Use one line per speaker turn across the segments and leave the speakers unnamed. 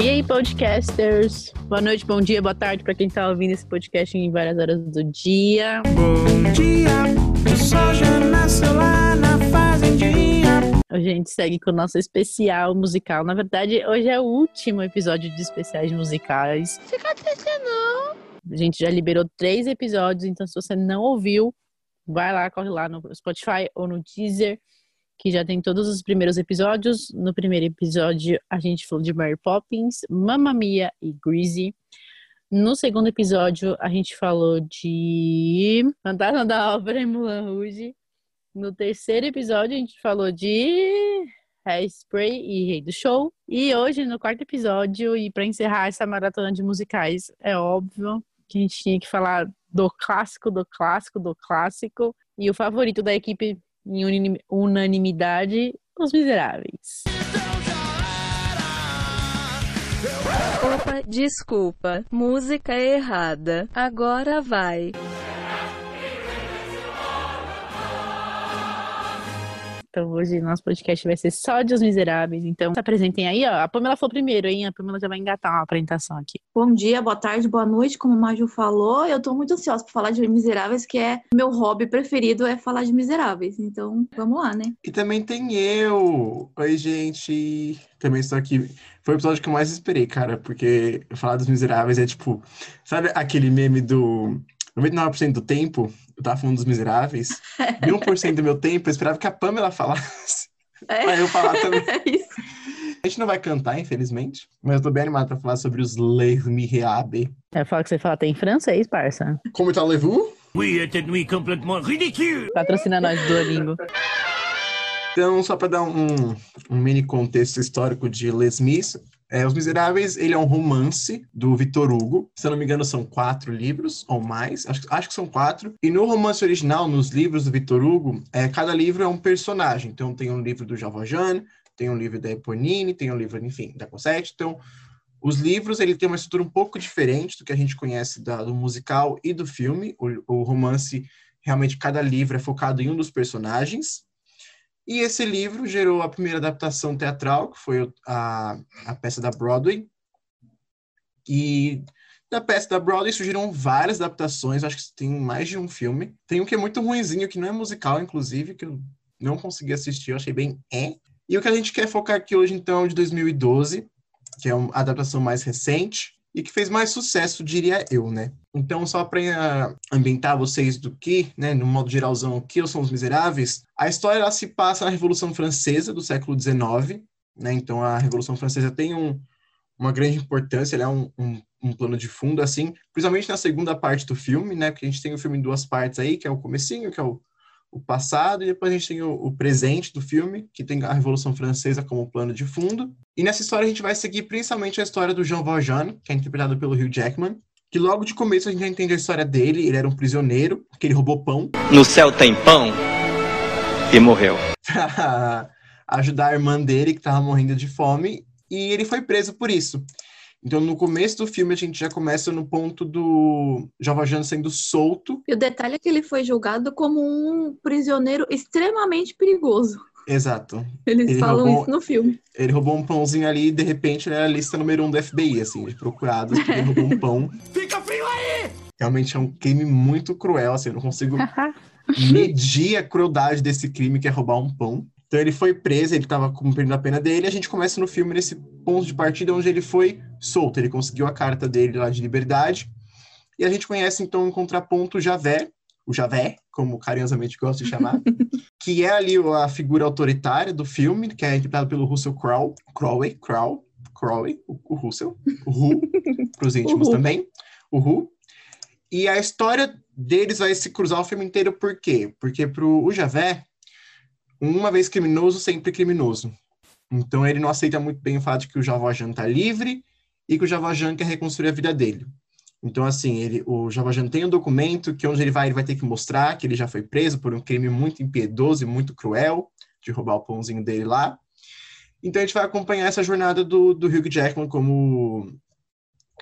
E aí, podcasters? Boa noite, bom dia, boa tarde para quem tá ouvindo esse podcast em várias horas do dia.
Bom dia, o sol já nasceu lá na fazendinha.
A gente segue com o nosso especial musical. Na verdade, hoje é o último episódio de especiais musicais. Fica triste, não. A gente já liberou três episódios, então se você não ouviu, vai lá, corre lá no Spotify ou no Deezer que já tem todos os primeiros episódios. No primeiro episódio, a gente falou de Mary Poppins, Mamma Mia e Greasy. No segundo episódio, a gente falou de Fantasma da Ópera e Mulan Rouge. No terceiro episódio, a gente falou de Hairspray e Rei do Show. E hoje, no quarto episódio, e para encerrar essa maratona de musicais, é óbvio que a gente tinha que falar do clássico, do clássico, do clássico. E o favorito da equipe em unanimidade, Os Miseráveis.
Opa, desculpa. Música errada. Agora vai.
Então hoje nosso podcast vai ser só de Os Miseráveis. Então se apresentem aí, ó. A Pamela foi primeiro, hein? A Pamela já vai engatar uma apresentação aqui.
Bom dia, boa tarde, boa noite, como o Maju falou. Eu tô muito ansiosa por falar de Miseráveis, que é meu hobby preferido é falar de Miseráveis. Então, vamos lá, né?
E também tem eu. Oi, gente. Também estou aqui. Foi o episódio que eu mais esperei, cara, porque falar dos Miseráveis é tipo, sabe aquele meme do 99% do tempo, eu tava falando dos miseráveis, e 1% do meu tempo eu esperava que a Pamela falasse. É. Pra eu falar também. É isso. A gente não vai cantar, infelizmente, mas eu tô bem animado pra falar sobre os Les Misérables.
É, fala que você fala tem francês, parça.
Como tá, Levu?
Oui, était nuit complètement ridicule.
Patrocina nós, Duolingo.
Então, só para dar um, um, mini contexto histórico de Les Mis, é, Os Miseráveis, ele é um romance do Victor Hugo. Se eu não me engano, são quatro livros ou mais. Acho, acho que são quatro. E no romance original, nos livros do Victor Hugo, é, cada livro é um personagem. Então, tem um livro do Jean Valjean, tem um livro da Eponine, tem um livro, enfim, da Cosette. Então, os livros, ele tem uma estrutura um pouco diferente do que a gente conhece da, do musical e do filme. O, o romance, realmente, cada livro é focado em um dos personagens. E esse livro gerou a primeira adaptação teatral, que foi a, a peça da Broadway. E da peça da Broadway surgiram várias adaptações, acho que tem mais de um filme. Tem um que é muito ruinzinho, que não é musical, inclusive, que eu não consegui assistir, eu achei bem é. E o que a gente quer focar aqui hoje, então, é de 2012, que é a adaptação mais recente, e que fez mais sucesso, diria eu, né? Então, só para ambientar vocês do que, né, no modo geralzão, o que são os miseráveis, a história ela se passa na Revolução Francesa do século XIX, né? Então, a Revolução Francesa tem um, uma grande importância, ela é um, um, um, plano de fundo, assim, principalmente na segunda parte do filme, né? Porque a gente tem o filme em duas partes aí, que é o comecinho, que é o, o passado, e depois a gente tem o, o, presente do filme, que tem a Revolução Francesa como plano de fundo. E nessa história a gente vai seguir principalmente a história do Jean Valjean, que é interpretado pelo Hugh Jackman, que logo de começo a gente já entende a história dele, ele era um prisioneiro, que ele roubou pão.
No céu tem pão e morreu.
Pra ajudar a irmã dele, que estava morrendo de fome, e ele foi preso por isso. Então, no começo do filme, a gente já começa no ponto do Javajan sendo solto.
E o detalhe é que ele foi julgado como um prisioneiro extremamente perigoso.
Exato.
Eles ele falam roubou, isso no filme.
Ele roubou um pãozinho ali e, de repente, ele era a lista número um do FBI, assim, de procurados, porque ele roubou um pão.
Fica frio aí!
Realmente é um crime muito cruel, assim, eu não consigo medir a crueldade desse crime que é roubar um pão. Então ele foi preso, ele estava cumprindo a pena dele, a gente começa no filme nesse ponto de partida onde ele foi solto, ele conseguiu a carta dele lá de liberdade, e a gente conhece então em contraponto o Javé, o Javé, como carinhosamente gosto de chamar, que é ali a figura autoritária do filme, que é interpretado pelo Russell Crowe, Crowe, Crowe, Crowe, o, o Russell, o Ru, para os íntimos também, o Ru. E a história deles vai se cruzar o filme inteiro, por quê? Porque pro o Javé, uma vez criminoso, sempre criminoso. Então ele não aceita muito bem o fato de que o Javajan está livre e que o Javajan quer reconstruir a vida dele. Então, assim, ele, o Javajan tem um documento que onde ele vai, ele vai ter que mostrar que ele já foi preso por um crime muito impiedoso e muito cruel, de roubar o pãozinho dele lá. Então a gente vai acompanhar essa jornada do, do Hugh Jackman como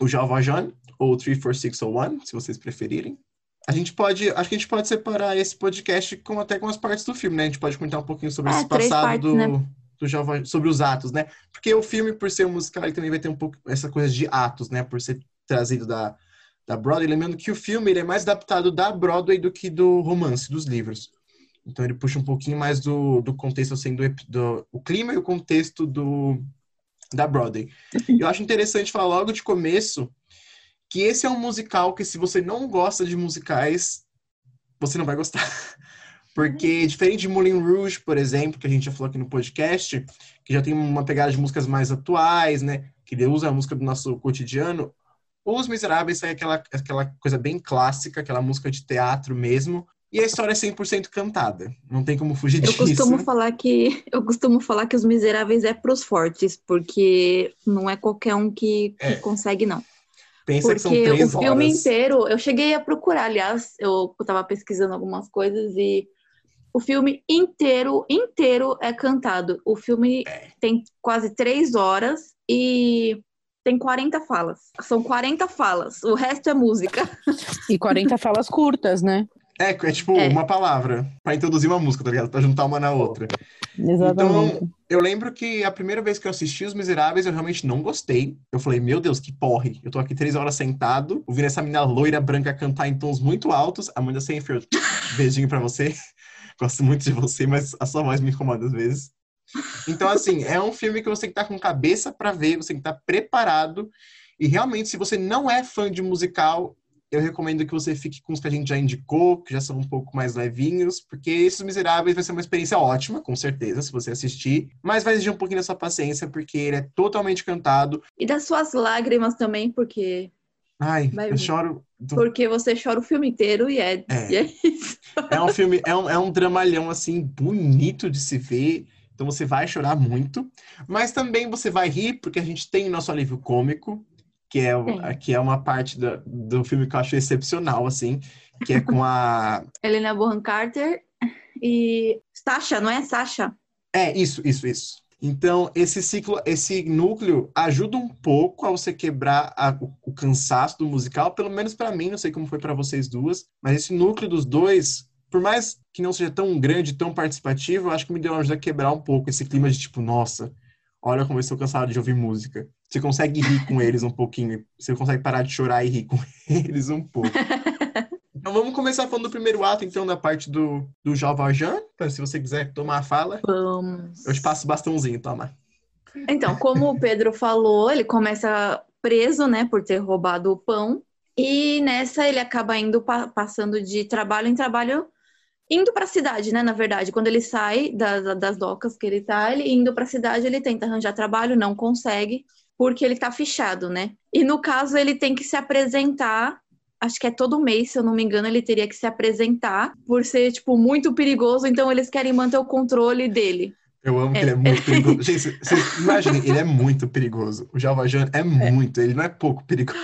o Javajan, ou 34601, se vocês preferirem. A gente pode, acho que a gente pode separar esse podcast com até com as partes do filme, né? A gente pode comentar um pouquinho sobre
é,
esse passado
partes,
do.
Né?
do Jovem, sobre os atos, né? Porque o filme, por ser um musical, ele também vai ter um pouco essa coisa de atos, né? Por ser trazido da, da Broadway. Lembrando que o filme ele é mais adaptado da Broadway do que do romance, dos livros. Então ele puxa um pouquinho mais do, do contexto, assim, do, do o clima e o contexto do, da Broadway. Eu acho interessante falar logo de começo que esse é um musical que se você não gosta de musicais, você não vai gostar. Porque, diferente de Moulin Rouge, por exemplo, que a gente já falou aqui no podcast, que já tem uma pegada de músicas mais atuais, né? Que usa a música do nosso cotidiano, Os Miseráveis é aquela, aquela coisa bem clássica, aquela música de teatro mesmo. E a história é 100% cantada. Não tem como fugir
Eu
disso.
costumo falar que eu costumo falar que os miseráveis é pros fortes, porque não é qualquer um que, que
É.
consegue, não.
Pensa que são
Porque
três
o filme
horas.
inteiro, eu cheguei a procurar, aliás, eu tava pesquisando algumas coisas e o filme inteiro, inteiro é cantado. O filme
É.
tem quase três horas e tem 40 falas. São 40 falas, o resto é música.
E 40 falas curtas, né?
É, é tipo
É.
uma palavra pra introduzir uma música, tá ligado? Pra juntar uma na outra.
Exatamente.
Então, eu lembro que a primeira vez que eu assisti Os Miseráveis, eu realmente não gostei. Eu falei, meu Deus, que porre. Eu tô aqui três horas sentado, ouvindo essa menina loira branca cantar em tons muito altos. Amanda Seyfried, beijinho pra você. Gosto muito de você, mas a sua voz me incomoda às vezes. Então, assim, é um filme que você tem que estar com cabeça pra ver, você tem que estar preparado. E realmente, se você não é fã de musical, eu recomendo que você fique com os que a gente já indicou, que já são um pouco mais levinhos, porque esses Miseráveis vai ser uma experiência ótima, com certeza, se você assistir, mas vai exigir um pouquinho da sua paciência, porque ele é totalmente cantado.
E das suas lágrimas também, porque
Ai,
Vai
eu choro. do-
porque você chora o filme inteiro e é,
É.
e é isso.
É um filme, é um, é um dramalhão, assim, bonito de se ver. Então você vai chorar muito. Mas também você vai rir, porque a gente tem o nosso alívio cômico, que é, que é uma parte do, do filme que eu acho excepcional, assim, que é com a.
Helena Bonham Carter e Sasha, não é Sasha?
É, isso, isso, isso. Então, esse ciclo, esse núcleo ajuda um pouco a você quebrar a- o, cansaço do musical, pelo menos pra mim, não sei como foi pra vocês duas, mas esse núcleo dos dois, por mais que não seja tão grande, tão participativo, eu acho que me deu uma ajuda a quebrar um pouco esse clima de tipo, nossa, olha como eu estou cansado de ouvir música. Você consegue rir com eles um pouquinho, você consegue parar de chorar e rir com eles um pouco. Então vamos começar falando do primeiro ato, então, da parte do, do Jean Valjean. Então, se você quiser tomar a fala,
Vamos.
eu te passo o bastãozinho, toma.
Então, como o Pedro falou, ele começa preso, né, por ter roubado o pão. E nessa ele acaba indo pa- passando de trabalho em trabalho, indo para a cidade, né, na verdade. Quando ele sai da- das docas que ele tá, ele indo para a cidade, ele tenta arranjar trabalho, não consegue, porque ele tá fichado, né? E no caso ele tem que se apresentar Acho que é todo mês, se eu não me engano, ele teria que se apresentar por ser, tipo, muito perigoso, então eles querem manter o controle dele.
Eu amo que ele é muito perigoso. Gente, vocês- imaginem, ele é muito perigoso. O Jean Valjean é muito, ele não é pouco perigoso.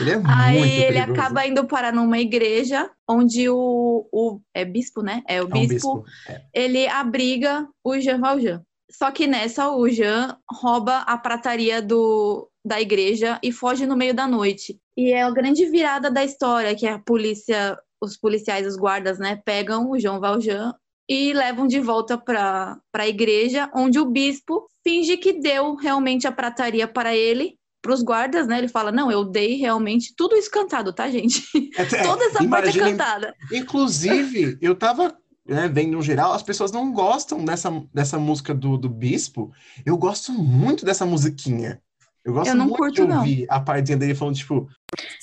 Ele é
Aí
muito
ele
perigoso.
acaba indo parar numa igreja onde o, o é bispo, né? É o
É um
bispo,
bispo. É.
ele abriga o Jean Valjean. Só que nessa o Jean rouba a prataria do, da igreja e foge no meio da noite. E é a grande virada da história, que a polícia, os policiais, os guardas, né, pegam o Jean Valjean e levam de volta para a igreja, onde o bispo finge que deu realmente a prataria para ele, para os guardas, né? Ele fala: Não, eu dei realmente tudo isso cantado, tá, gente?
É, é,
Toda essa parte é cantada.
Inclusive, eu tava né, vendo no geral, as pessoas não gostam dessa, dessa música do, do Bispo. Eu gosto muito dessa musiquinha. Eu gosto
Eu não
muito
curto,
de
não.
ouvir a partezinha dele falando, tipo,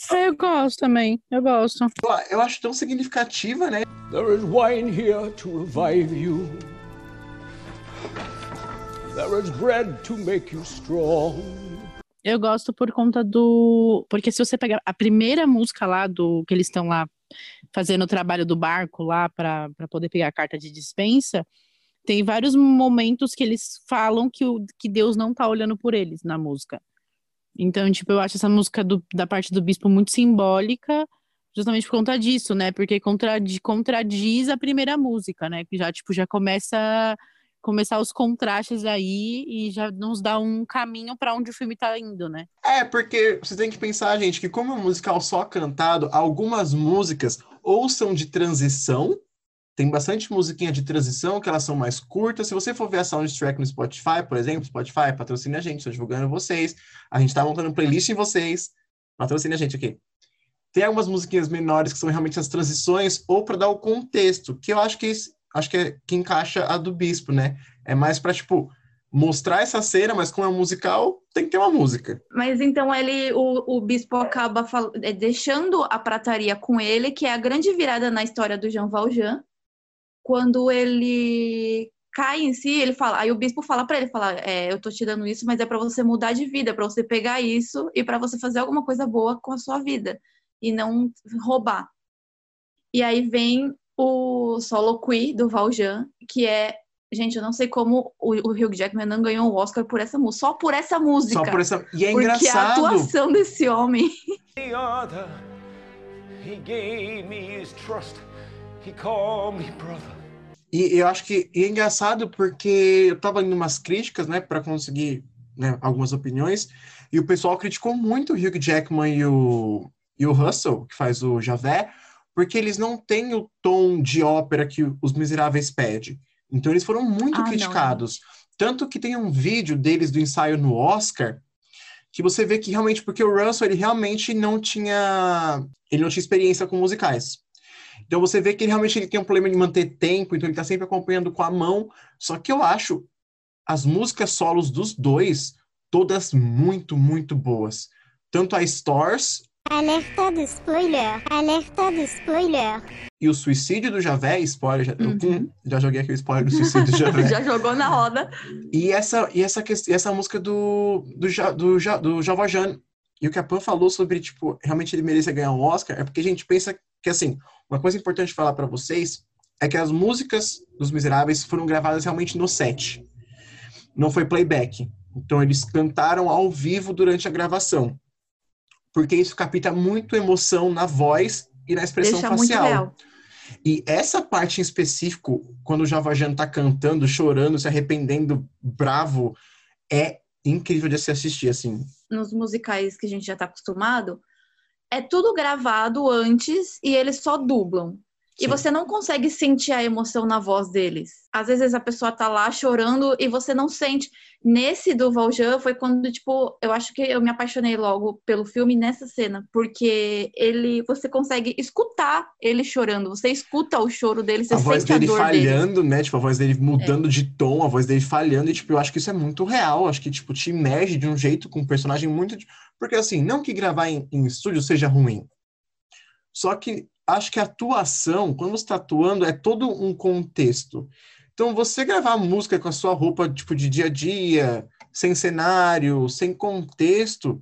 Eu gosto também, eu gosto.
eu, eu acho tão significativa, né?
There is wine here to revive you. There is bread to make you strong.
Eu gosto por conta do. Porque se você pegar a primeira música lá do que eles estão lá fazendo o trabalho do barco lá para poder pegar a carta de dispensa, tem vários momentos que eles falam que, o, que Deus não tá olhando por eles na música. Então, tipo, eu acho essa música do- da parte do bispo muito simbólica, justamente por conta disso, né? Porque contradi- contradiz a primeira música, né? Que já, tipo, já começa começar os contrastes aí e já nos dá um caminho para onde o filme tá indo, né?
É, porque você tem que pensar, gente, que como é um musical só cantado, algumas músicas ou são de transição, Tem bastante musiquinha de transição, que elas são mais curtas. Se você for ver a soundtrack no Spotify, por exemplo, Spotify patrocina a gente, estou divulgando vocês. A gente está montando playlist em vocês. Patrocina a gente aqui. Tem algumas musiquinhas menores que são realmente as transições, ou para dar o contexto, que eu acho que, acho que, é, que encaixa a do Bispo, né? É mais para, tipo, mostrar essa cena, mas como é um musical, tem que ter uma música.
Mas então ele, o, o bispo acaba é, deixando a prataria com ele, que é a grande virada na história do Jean Valjean. Quando ele cai em si, ele fala, aí o bispo fala pra ele, fala, é, eu tô te dando isso, mas é pra você mudar de vida, pra você pegar isso e pra você fazer alguma coisa boa com a sua vida e não roubar. E aí vem o Soliloquy do Valjean, que é Gente, eu não sei como o, o Hugh Jackman não ganhou o Oscar por essa música. Só por essa música.
Só por essa. E é
Porque a
engraçado.
atuação desse homem.
The other, he gave me his trust. He called me brother.
E eu acho que e é engraçado porque eu tava indo umas críticas, né, para conseguir né, algumas opiniões, e o pessoal criticou muito o Hugh Jackman e o, e o Russell, que faz o Javé, porque eles não têm o tom de ópera que Os Miseráveis pede. Então eles foram muito
Ah, não,
criticados. Tanto que tem um vídeo deles do ensaio no Oscar que você vê que realmente, porque o Russell, ele realmente não tinha, ele não tinha experiência com musicais. Então você vê que ele realmente ele tem um problema de manter tempo, então ele tá sempre acompanhando com a mão. Só que eu acho as músicas solos dos dois todas muito, muito boas. Tanto a Stars
Alerta de spoiler, alerta de spoiler.
e o Suicídio do Javé, spoiler, já,
Uhum.
Hum, já joguei aqui o spoiler do Suicídio do Javé.
Já jogou na roda.
E essa, e essa, e essa música do, do, Ja- do, Ja- do Javajan. E o que a Pan falou sobre, tipo, realmente ele merecia ganhar um Oscar, é porque a gente pensa que, assim, uma coisa importante falar pra vocês é que as músicas dos Miseráveis foram gravadas realmente no set. Não foi playback. Então, eles cantaram ao vivo durante a gravação. Porque isso capta muito emoção na voz e na expressão
Deixa
facial. E essa parte em específico, quando o Javajan tá cantando, chorando, se arrependendo, bravo, é incrível de se assistir, assim.
Nos musicais que a gente já tá acostumado, é tudo gravado antes e eles só dublam. E você não consegue sentir a emoção na voz deles. Às vezes a pessoa tá lá chorando e você não sente. Nesse do Valjean foi quando, tipo, eu acho que eu me apaixonei logo pelo filme nessa cena, porque ele, você consegue escutar ele chorando, você escuta o choro dele, você
a voz
sente a
dele
dor dele.
falhando, né? Tipo, a voz dele
É.
mudando de tom, a voz dele falhando, e, tipo, eu acho que isso é muito real. Acho que, tipo, te emerge de um jeito com um personagem muito. Porque, assim, não que gravar em, em estúdio seja ruim. Só que acho que a atuação, quando você está atuando, é todo um contexto. Então, você gravar música com a sua roupa, tipo, de dia a dia, sem cenário, sem contexto,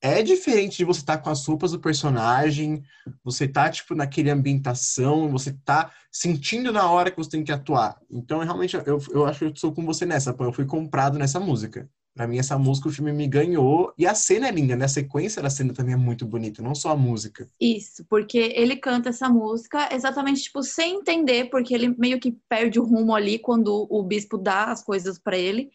é diferente de você estar com as roupas do personagem, você tá, tipo, naquele ambientação, você tá sentindo na hora que você tem que atuar. Então, realmente, eu, eu acho que eu sou com você nessa, pô, eu fui comprado nessa música. Pra mim, essa música, o filme me ganhou. E a cena é linda, né? A sequência da cena também é muito bonita, não só a música.
Isso, porque ele canta essa música exatamente, tipo, sem entender, porque ele meio que perde o rumo ali quando o bispo dá as coisas para ele.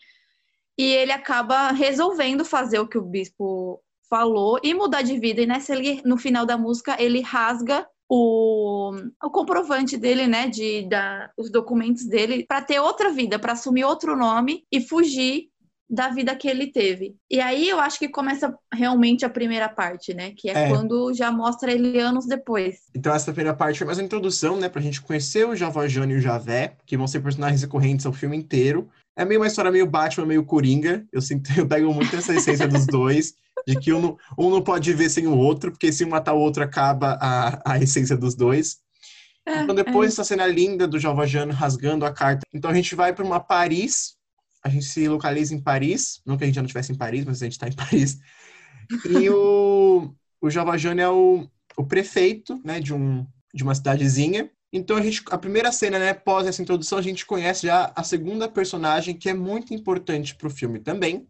E ele acaba resolvendo fazer o que o bispo falou e mudar de vida. E nessa, ele, no final da música, ele rasga o, o comprovante dele, né, de da, os documentos dele, para ter outra vida, para assumir outro nome e fugir da vida que ele teve. E aí eu acho que começa realmente a primeira parte, né? Que é,
É.
quando já mostra ele anos depois.
Então, essa primeira parte foi mais uma introdução, né? Pra gente conhecer o Javajano e o Javé, que vão ser personagens recorrentes ao filme inteiro. É meio uma história meio Batman, meio Coringa. Eu sinto, eu pego muito essa essência dos dois, de que um não, um não pode viver sem o outro, porque se um matar o outro acaba a, a essência dos dois.
É,
Então, depois dessa cena linda do Javajano rasgando a carta, então a gente vai para uma Paris, a gente se localiza em Paris, não que a gente já não estivesse em Paris, mas a gente está em Paris. E o, o Javajano é o, o prefeito, né, de, um, de uma cidadezinha. Então, a, gente, a primeira cena, né, após essa introdução, a gente conhece já a segunda personagem que é muito importante para o filme também,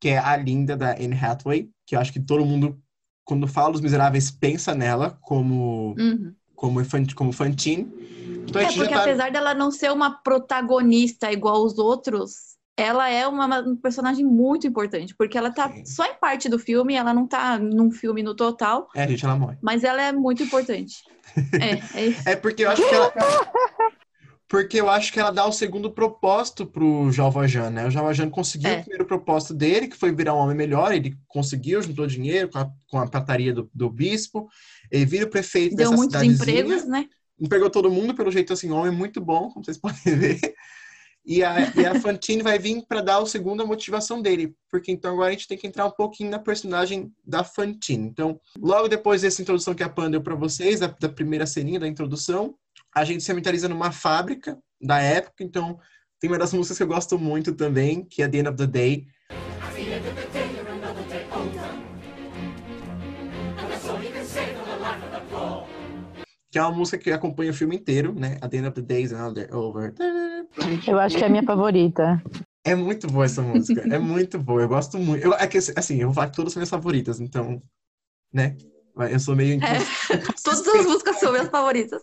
que é a linda da Anne Hathaway, que eu acho que todo mundo, quando fala Os Miseráveis, pensa nela como
Uhum.
como, como Fantine. Então
É porque
tá...
apesar dela não ser uma protagonista igual os outros, ela é uma, um personagem muito importante, porque ela tá
Sim.
só em parte do filme, ela não tá num filme no total,
É, gente, ela morre.
mas ela é muito importante. é, é isso.
É porque eu acho que ela... Porque eu acho que ela dá o segundo propósito pro Jean Valjean, né? O Jean Valjean conseguiu
É.
o primeiro propósito dele, que foi virar um homem melhor. Ele conseguiu, juntou dinheiro com a, com a prataria do, do bispo. Ele vira o prefeito
Deu
dessa
muitos
cidadezinha.
empregos, né?
Empregou todo mundo, pelo jeito, assim, um homem muito bom, como vocês podem ver. E a, e a Fantine vai vir para dar o segundo a motivação dele, porque então agora a gente tem que entrar um pouquinho na personagem da Fantine. Então, logo depois dessa introdução que a Pan deu para vocês, da, da primeira ceninha da introdução, a gente se ambientaliza numa fábrica da época, então tem uma das músicas que eu gosto muito também, que é The End of the Day. Que é uma música que acompanha o filme inteiro, né? At the end of the day is another over.
Eu acho que é a minha favorita.
É muito boa essa música. É muito boa. Eu gosto muito. Eu, é que, assim, eu vou falar que todas são minhas favoritas, então, né? Eu sou meio.
É. Todas as músicas são minhas favoritas.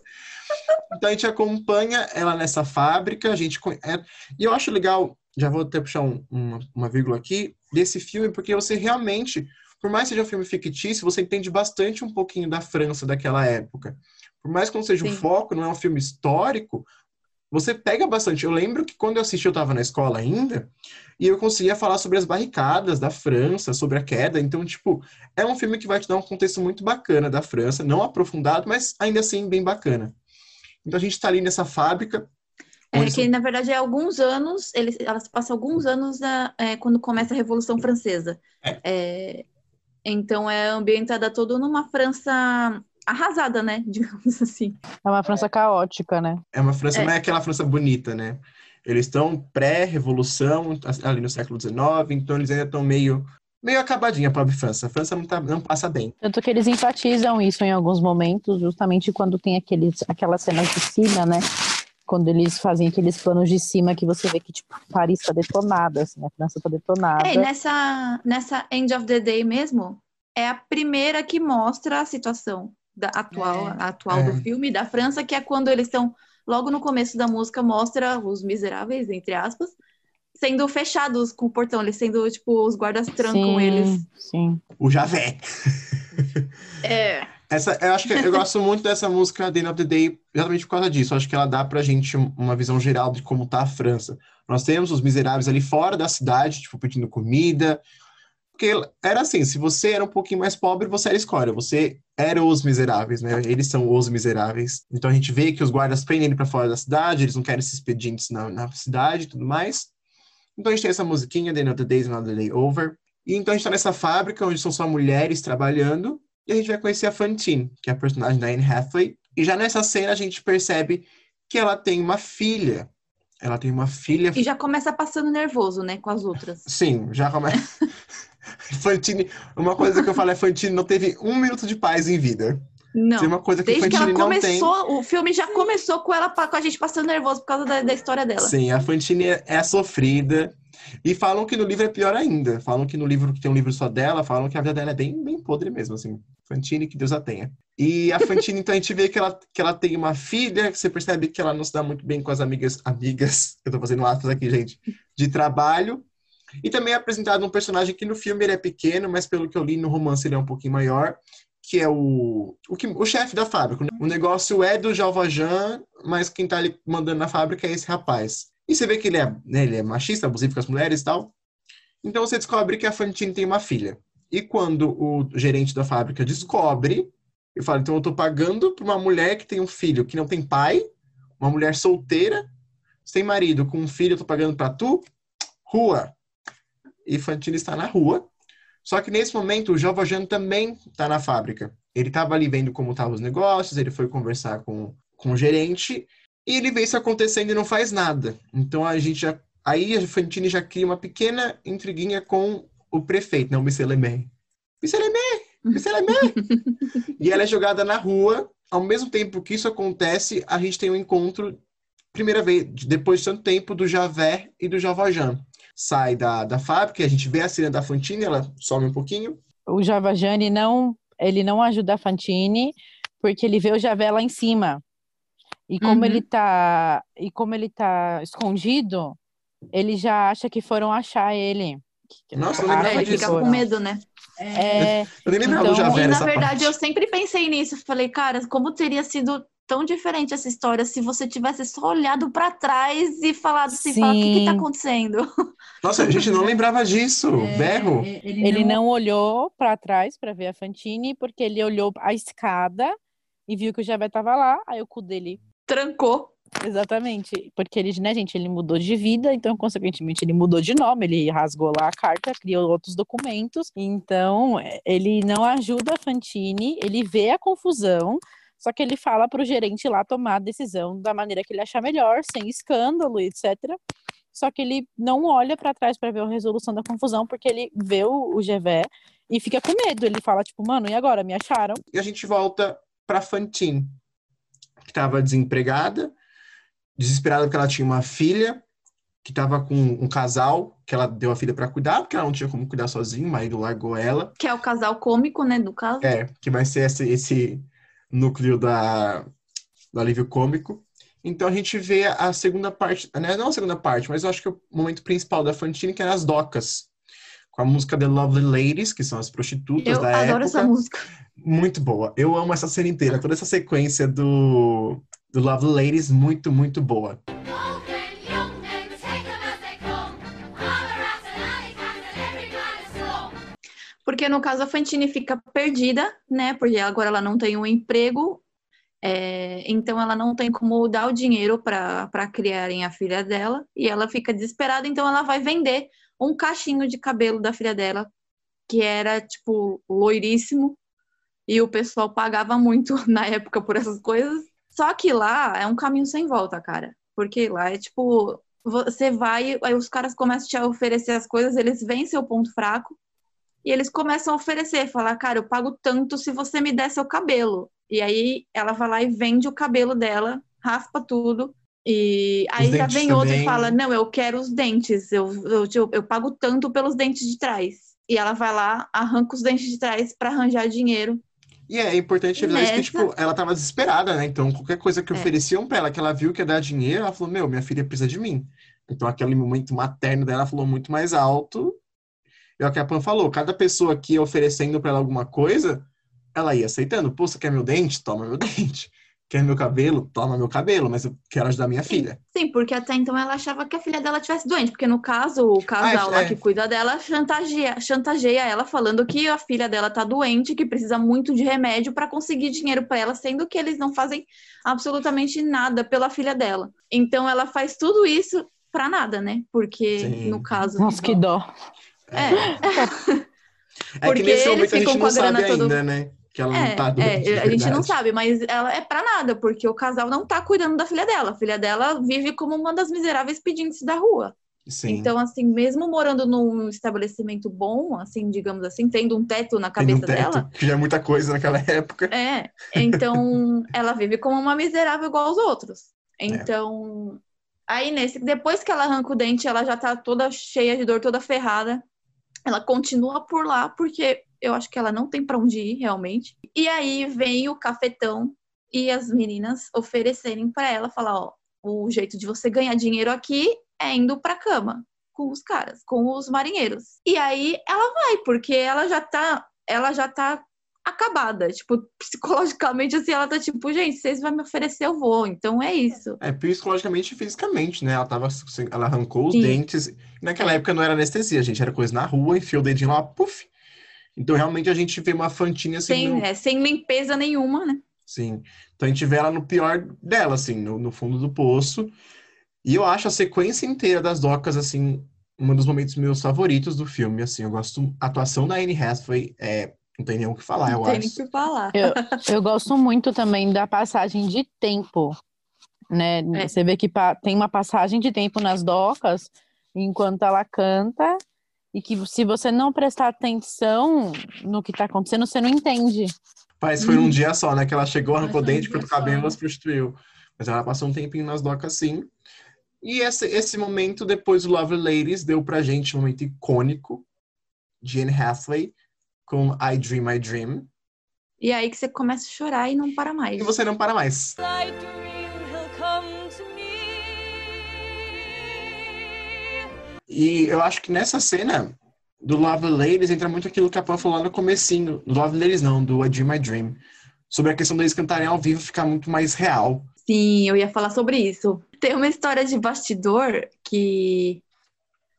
Então a gente acompanha ela nessa fábrica, a gente conhe- é- e eu acho legal, já vou até puxar um- uma, uma vírgula aqui desse filme, porque você realmente, por mais que seja um filme fictício, você entende bastante um pouquinho da França daquela época. Por mais que não seja o
Sim.
foco, não é um filme histórico, você pega bastante. Eu lembro que quando eu assisti, eu estava na escola ainda, e eu conseguia falar sobre as barricadas da França, sobre a queda. Então, tipo, é um filme que vai te dar um contexto muito bacana da França, não aprofundado, mas ainda assim bem bacana. Então a gente tá ali nessa fábrica.
É que, na verdade, é alguns anos, eles, elas passam alguns anos na- é, quando começa a Revolução Francesa. É, então, é ambientada todo numa França arrasada, né? Digamos assim.
É uma França caótica, né?
É uma França,
É.
não é aquela França bonita, né? Eles estão pré-revolução, ali no século XIX, então eles ainda estão meio, meio acabadinha, a pobre França. A França não, tá, não passa bem.
Tanto que eles enfatizam isso em alguns momentos, justamente quando tem aqueles, aquelas cenas de cima, né? Quando eles fazem aqueles planos de cima que você vê que, tipo, Paris tá detonada, assim, a França tá detonada.
É, e nessa, nessa End of the Day mesmo, é a primeira que mostra a situação da atual,
É.
atual
É.
do filme da França, que é quando eles estão, logo no começo da música, mostra os miseráveis, entre aspas, sendo fechados com o portão, eles sendo, tipo, os guardas trancam
sim,
eles.
Sim.
O Javé.
É.
Essa, eu acho que eu gosto muito dessa música The End of the Day, exatamente por causa disso. Eu acho que ela dá pra gente um- uma visão geral de como tá a França. Nós temos os miseráveis ali fora da cidade, tipo, pedindo comida. Porque era assim, se você era um pouquinho mais pobre, você era escória. Você era os miseráveis, né? Eles são os miseráveis. Então a gente vê que os guardas prendem ele pra fora da cidade, eles não querem esses expedientes na, na cidade e tudo mais. Então a gente tem essa musiquinha, The the Day is Another Day Over. E então a gente tá nessa fábrica onde são só mulheres trabalhando. E a gente vai conhecer a Fantine, que é a personagem da Anne Hathaway. E já nessa cena a gente percebe que ela tem uma filha. Ela tem uma filha.
E já começa passando nervoso, né, com as outras.
Sim, já começa. Fantine, uma coisa que eu falo é Fantine não teve um minuto de paz em vida.
Não.
Tem uma coisa que
Desde que ela
Fantine não tem.
começou, o filme já começou com ela com a gente passando nervoso por causa da, da história dela.
Sim, a Fantine é, é sofrida. E falam que no livro é pior ainda. Falam que no livro, que tem um livro só dela, falam que a vida dela é bem, bem podre mesmo, assim. Fantine, que Deus a tenha. E a Fantine, então, a gente vê que ela, que ela tem uma filha, que você percebe que ela não se dá muito bem com as amigas, amigas, eu tô fazendo aspas aqui, gente, de trabalho. E também é apresentado um personagem que no filme ele é pequeno, mas pelo que eu li no romance ele é um pouquinho maior, que é o, o, que- o chefe da fábrica. O negócio é do Jean Valjean, mas quem tá ali mandando na fábrica é esse rapaz. E você vê que ele é, né, ele é machista, abusivo com as mulheres e tal. Então você descobre que a Fantine tem uma filha. E quando o gerente da fábrica descobre, eu falo, então eu tô pagando pra uma mulher que tem um filho que não tem pai, uma mulher solteira, sem marido, com um filho, eu tô pagando pra tu? Rua. E Fantine está na rua. Só que nesse momento o Jean também está na fábrica. Ele estava ali vendo como estavam os negócios, ele foi conversar com, com o gerente e ele vê isso acontecendo e não faz nada. Então a gente já. Aí a Fantine já cria uma pequena intriguinha com o prefeito, não, Maire! Monsieur Le Maire! e ela é jogada na rua. Ao mesmo tempo que isso acontece, a gente tem um encontro, primeira vez, depois de tanto tempo, do Javert e do Jean Valjean. Sai da, da fábrica, a gente vê a cena da Fantine, ela some um pouquinho.
O Javajani não, ele não ajuda a Fantine porque ele vê o Javé lá em cima. E como
Uhum.
ele tá, e como ele tá escondido, ele já acha que foram achar ele.
Nossa, eu lembrava
É, ele fica com medo, né?
É,
Eu nem lembrava
Então,
Javert
E na verdade
parte.
eu sempre pensei nisso. Falei, cara, como teria sido tão diferente essa história se você tivesse só olhado pra trás e falado assim, fala, o que que tá acontecendo?
Nossa, a gente não lembrava disso.
É,
Berro.
Ele não olhou pra trás pra ver a Fantine, porque ele olhou a escada e viu que o Javé tava lá, aí o cu dele
Trancou.
Exatamente, porque ele, né, gente, ele mudou de vida, então, consequentemente, ele mudou de nome, ele rasgou lá a carta, criou outros documentos, então, é, ele não ajuda a Fantine, ele vê a confusão, só que ele fala pro gerente lá tomar a decisão da maneira que ele achar melhor, sem escândalo, etc. Só que ele não olha pra trás pra ver a resolução da confusão, porque ele vê o, o Gevé e fica com medo. Ele fala, tipo, mano, e agora? Me acharam?
E a gente volta pra Fantine, que estava desempregada, desesperada porque ela tinha uma filha, que estava com um casal, que ela deu a filha para cuidar, porque ela não tinha como cuidar sozinha, o marido largou ela.
Que é o casal cômico, né, do caso.
É, que vai ser esse, esse núcleo da, do alívio cômico. Então a gente vê a segunda parte, né? Não a segunda parte, mas eu acho que o momento principal da Fantine, que era as docas. Com a música The Lovely Ladies, que são as prostitutas
Eu
da
adoro
época.
essa música.
Muito boa. Eu amo essa cena inteira, toda essa sequência do, do Lovely Ladies, muito, muito boa.
Porque no caso a Fantine fica perdida, né? Porque agora ela não tem um emprego, é, então ela não tem como dar o dinheiro para criarem a filha dela, e ela fica desesperada, então ela vai vender um cachinho de cabelo da filha dela, que era tipo loiríssimo, e o pessoal pagava muito na época por essas coisas. Só que lá é um caminho sem volta, cara. Porque lá é tipo, você vai, aí os caras começam a te oferecer as coisas, eles veem seu ponto fraco e eles começam a oferecer, falar, cara, eu pago tanto se você me der seu cabelo. E aí ela vai lá e vende o cabelo dela, raspa tudo. E aí já
dentes
vem outro
também.
e fala, não, eu quero os dentes, eu, eu, eu, eu pago tanto pelos dentes de trás. E ela vai lá, arranca os dentes de trás para arranjar dinheiro.
E é importante avisar isso que, tipo, ela tava desesperada, né? Então, qualquer coisa que
É.
ofereciam pra ela, que ela viu que ia dar dinheiro, ela falou, meu, minha filha precisa de mim. Então, aquele momento materno dela falou muito mais alto. E é o que a Pan falou, cada pessoa que ia oferecendo pra ela alguma coisa, ela ia aceitando. Pô, você quer meu dente? Toma meu dente. Quer meu cabelo? Toma meu cabelo, mas eu quero ajudar minha filha.
Sim, porque até então ela achava que a filha dela tivesse doente, porque no caso, o casal
Ah,
lá
é.
que cuida dela chantageia, chantageia ela falando que a filha dela tá doente, que precisa muito de remédio para conseguir dinheiro para ela, sendo que eles não fazem absolutamente nada pela filha dela. Então ela faz tudo isso pra nada, né? Porque
Sim.
no caso,
Nossa, que dó.
é,
É
Porque
que nesse
eles ficam
gente
com
não
a grana todo-
ainda, né? Que ela não tá
é,
doente.
é, a gente não sabe, mas ela é pra nada, porque o casal não tá cuidando da filha dela. A filha dela vive como uma das miseráveis pedintes da rua.
Sim.
Então, assim, mesmo morando num estabelecimento bom, assim, digamos assim, tendo um teto na
Tem um
cabeça
teto,
dela,
que já é muita coisa naquela época.
é, então ela vive como uma miserável igual aos outros.
É.
Então, aí nesse, depois que ela arranca o dente, ela já tá toda cheia de dor, toda ferrada. Ela continua por lá porque eu acho que ela não tem pra onde ir realmente. E aí vem o cafetão e as meninas oferecerem pra ela, falar, ó, o jeito de você ganhar dinheiro aqui é indo pra cama com os caras, com os marinheiros. E aí ela vai, porque ela já tá, ela já tá acabada, tipo, psicologicamente assim, ela tá tipo, gente, vocês vão me oferecer, eu vou. Então é isso.
É, psicologicamente e fisicamente, né? Ela tava, sem- ela arrancou os
Sim.
dentes. Naquela época não era anestesia, gente, era coisa na rua, enfiou o dedinho lá, puf. Então realmente a gente vê uma fantinha assim.
Sem,
no-
é, sem limpeza nenhuma, né?
Sim. Então a gente vê ela no pior dela, assim, no, no fundo do poço. E eu acho a sequência inteira das docas, assim, um dos momentos meus favoritos do filme, assim. Eu gosto. A atuação da Anne Hathaway é. Não tem nem o que falar, eu
Não tem nem
acho.
o que falar.
Eu, eu gosto muito também da passagem de tempo, né?
É.
Você vê que tem uma passagem de tempo nas docas enquanto ela canta e que se você não prestar atenção no que tá acontecendo, você não entende.
Que foi num dia só, né? Que ela chegou,
Mas
arrancou o dente, cortou o cabelo, ela se prostituiu. Mas ela passou um tempinho nas docas, sim. E esse, esse momento, depois do Lovely Ladies, deu pra gente um momento icônico de Anne Hathaway com I Dream, I Dream.
E aí que você começa a chorar e não para mais.
E você não para mais.
I dream
E eu acho que nessa cena do Lovely Ladies entra muito aquilo que a Pan falou lá no comecinho. Do Lovely Ladies não, do I Dream, I Dream. sobre a questão deles cantarem ao vivo ficar muito mais real.
Sim, eu ia falar sobre isso. Tem uma história de bastidor que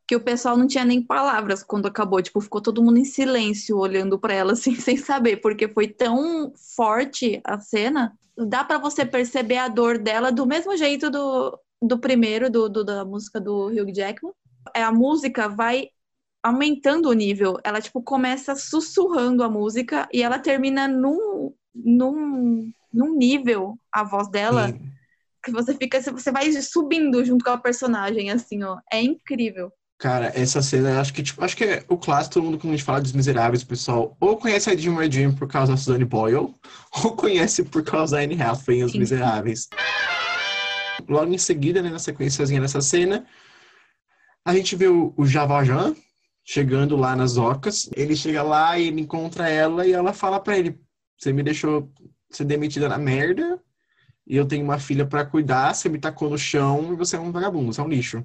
que o pessoal não tinha nem palavras quando acabou, tipo, ficou todo mundo em silêncio olhando para ela assim, sem saber, porque foi tão forte a cena. Dá para você perceber a dor dela do mesmo jeito do, do primeiro, do, do da música do Hugh Jackman. É, a música vai aumentando o nível. Ela, tipo, começa sussurrando a música e ela termina num, num, num nível, a voz dela,
E-
que você fica, você vai subindo junto com a personagem, assim, ó. É incrível.
Cara, essa cena, acho que, tipo, acho que é o clássico, todo mundo, quando a gente fala dos Miseráveis, o pessoal ou conhece a My Dream por causa da Suzanne Boyle, ou conhece por causa da Anne Hathaway em Os
Sim.
Miseráveis. Logo em seguida, né, na sequenciazinha dessa cena, a gente vê o, Javajan chegando lá nas ocas. Ele chega lá e ele encontra ela e ela fala pra ele: Você me deixou ser demitida na merda, e eu tenho uma filha pra cuidar, você me tacou no chão e você é um vagabundo, você é um lixo.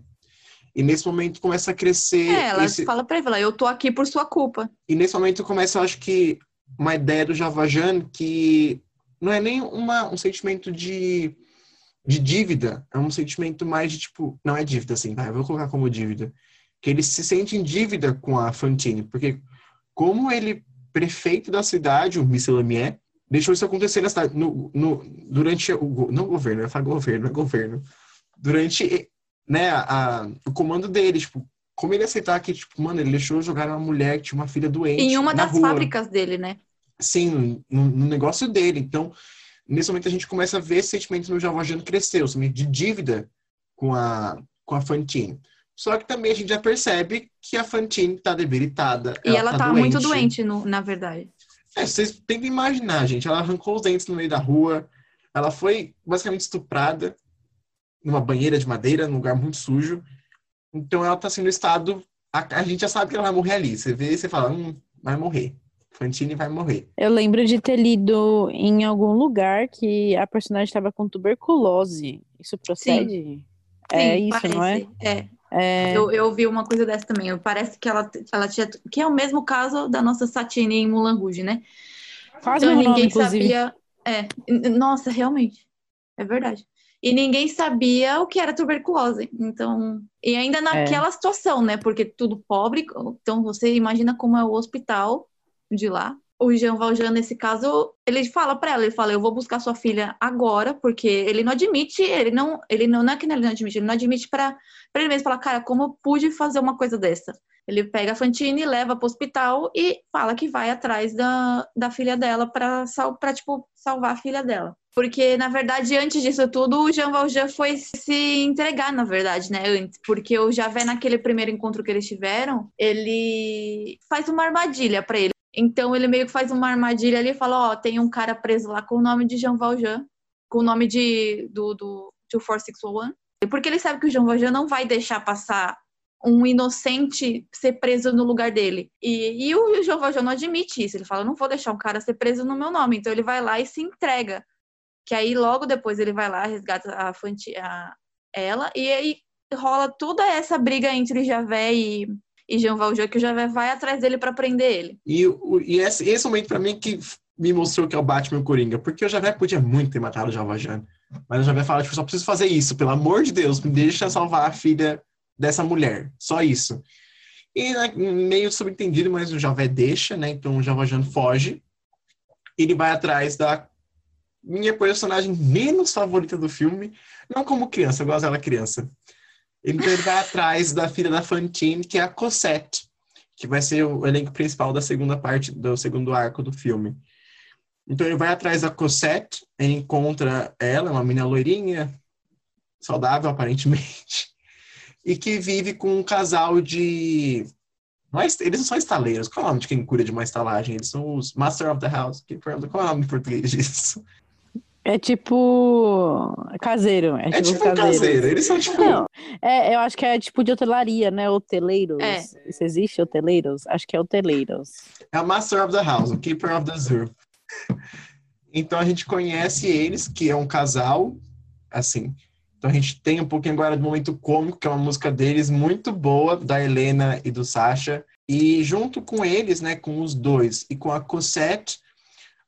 E nesse momento começa a crescer
É, ela
esse-
fala pra ele, eu tô aqui por sua culpa.
e nesse momento começa, eu acho que, uma ideia do Javajan que não é nem uma, um sentimento de, de dívida, é um sentimento mais de tipo, não é dívida assim, vai, eu vou colocar como dívida, que ele se sente em dívida com a Fantine, porque como ele, prefeito da cidade, o Michel Lamier, deixou isso acontecer na cidade, no, no, durante o, não governo, eu ia falar governo, é governo, durante, né, a, o comando dele, tipo, como ele aceitar que, tipo, mano, ele deixou jogar uma mulher que tinha uma filha doente
Em uma das
rua.
fábricas dele, né?
Sim, no, no negócio dele. Então, nesse momento a gente começa a ver esse sentimento no Javajano crescer, o sentimento de dívida com a, com a Fantine. Só que também a gente já percebe que a Fantine tá debilitada.
E ela tá,
doente.
muito doente, no- na verdade.
É, vocês têm que imaginar, gente. Ela arrancou os dentes no meio da rua. Ela foi basicamente estuprada numa banheira de madeira, num lugar muito sujo. Então ela tá sendo estado. A, a gente já sabe que ela vai morrer ali. Você vê e você fala, hum, vai morrer. Fantine vai morrer.
Eu lembro de ter lido em algum lugar que a personagem estava com tuberculose. Isso procede? é
Sim,
isso, não é?
parece. É.
É,
Eu, eu vi uma coisa dessa também. Parece que ela, ela tinha. Que é o mesmo caso da nossa Satine em Mulan Rouge, né?
quase
Então
nome,
ninguém
inclusive.
sabia. É, nossa, realmente. É verdade. E ninguém sabia o que era tuberculose. Então, e ainda naquela situação, né? Porque tudo pobre, então você imagina como é o hospital de lá. O Jean Valjean, nesse caso, ele fala pra ela, ele fala, eu vou buscar sua filha agora, porque ele não admite, ele não, ele não, não é que ele não admite, ele não admite pra ele mesmo falar, cara, como eu pude fazer uma coisa dessa? Ele pega a Fantine, leva pro hospital e fala que vai atrás da, da filha dela pra, pra, tipo, salvar a filha dela. Porque, na verdade, antes disso tudo, o Jean Valjean foi se entregar, na verdade, né? Antes. Porque o Javé, naquele primeiro encontro que eles tiveram, ele faz uma armadilha pra ele. Então, ele meio que faz uma armadilha ali e fala: Ó, tem um cara preso lá com o nome de Jean Valjean, com o nome de, do, do 24601. Porque ele sabe que o Jean Valjean não vai deixar passar um inocente ser preso no lugar dele. E, e o Jean Valjean não admite isso. Ele fala: não vou deixar um cara ser preso no meu nome. Então, ele vai lá e se entrega. Que aí, logo depois, ele vai lá, resgata a, Fanti, a ela, e aí rola toda essa briga entre Javé e, e Jean Valjean, que o Javé vai atrás dele pra prender ele.
E, e esse, esse momento pra mim que me mostrou que é o Batman e o Coringa. Porque o Javé podia muito ter matado o Javajan. Mas o Javé fala, tipo, só preciso fazer isso. Pelo amor de Deus, me deixa salvar a filha dessa mulher. Só isso. E né, meio subentendido, mas o Javé deixa, né? Então o Javajan foge. Ele vai atrás da minha personagem menos favorita do filme. Não como criança, eu gosto dela criança. Então ele vai atrás da filha da Fantine, que é a Cosette que vai ser o elenco principal da segunda parte do segundo arco do filme. Então ele vai atrás da Cosette, encontra ela, uma menina loirinha, saudável aparentemente, e que vive com um casal de. Est- Eles não são estaleiros. Qual é o nome de quem cuida de uma estalagem? Eles são os Master of the House. Qual é o nome em português disso?
É tipo caseiro. É,
É tipo um caseiro. Eles são tipo.
Não, é, eu acho que é tipo de hotelaria, né? Hoteleiros.
É.
Se existe hoteleiros? Acho que é hoteleiros.
É o Master of the House, o Keeper of the Zoo. Então a gente conhece eles, que é um casal, assim. Então a gente tem um pouquinho agora do momento cômico, que é uma música deles muito boa, da Helena e do Sasha. E junto com eles, né, com os dois e com a Cosette,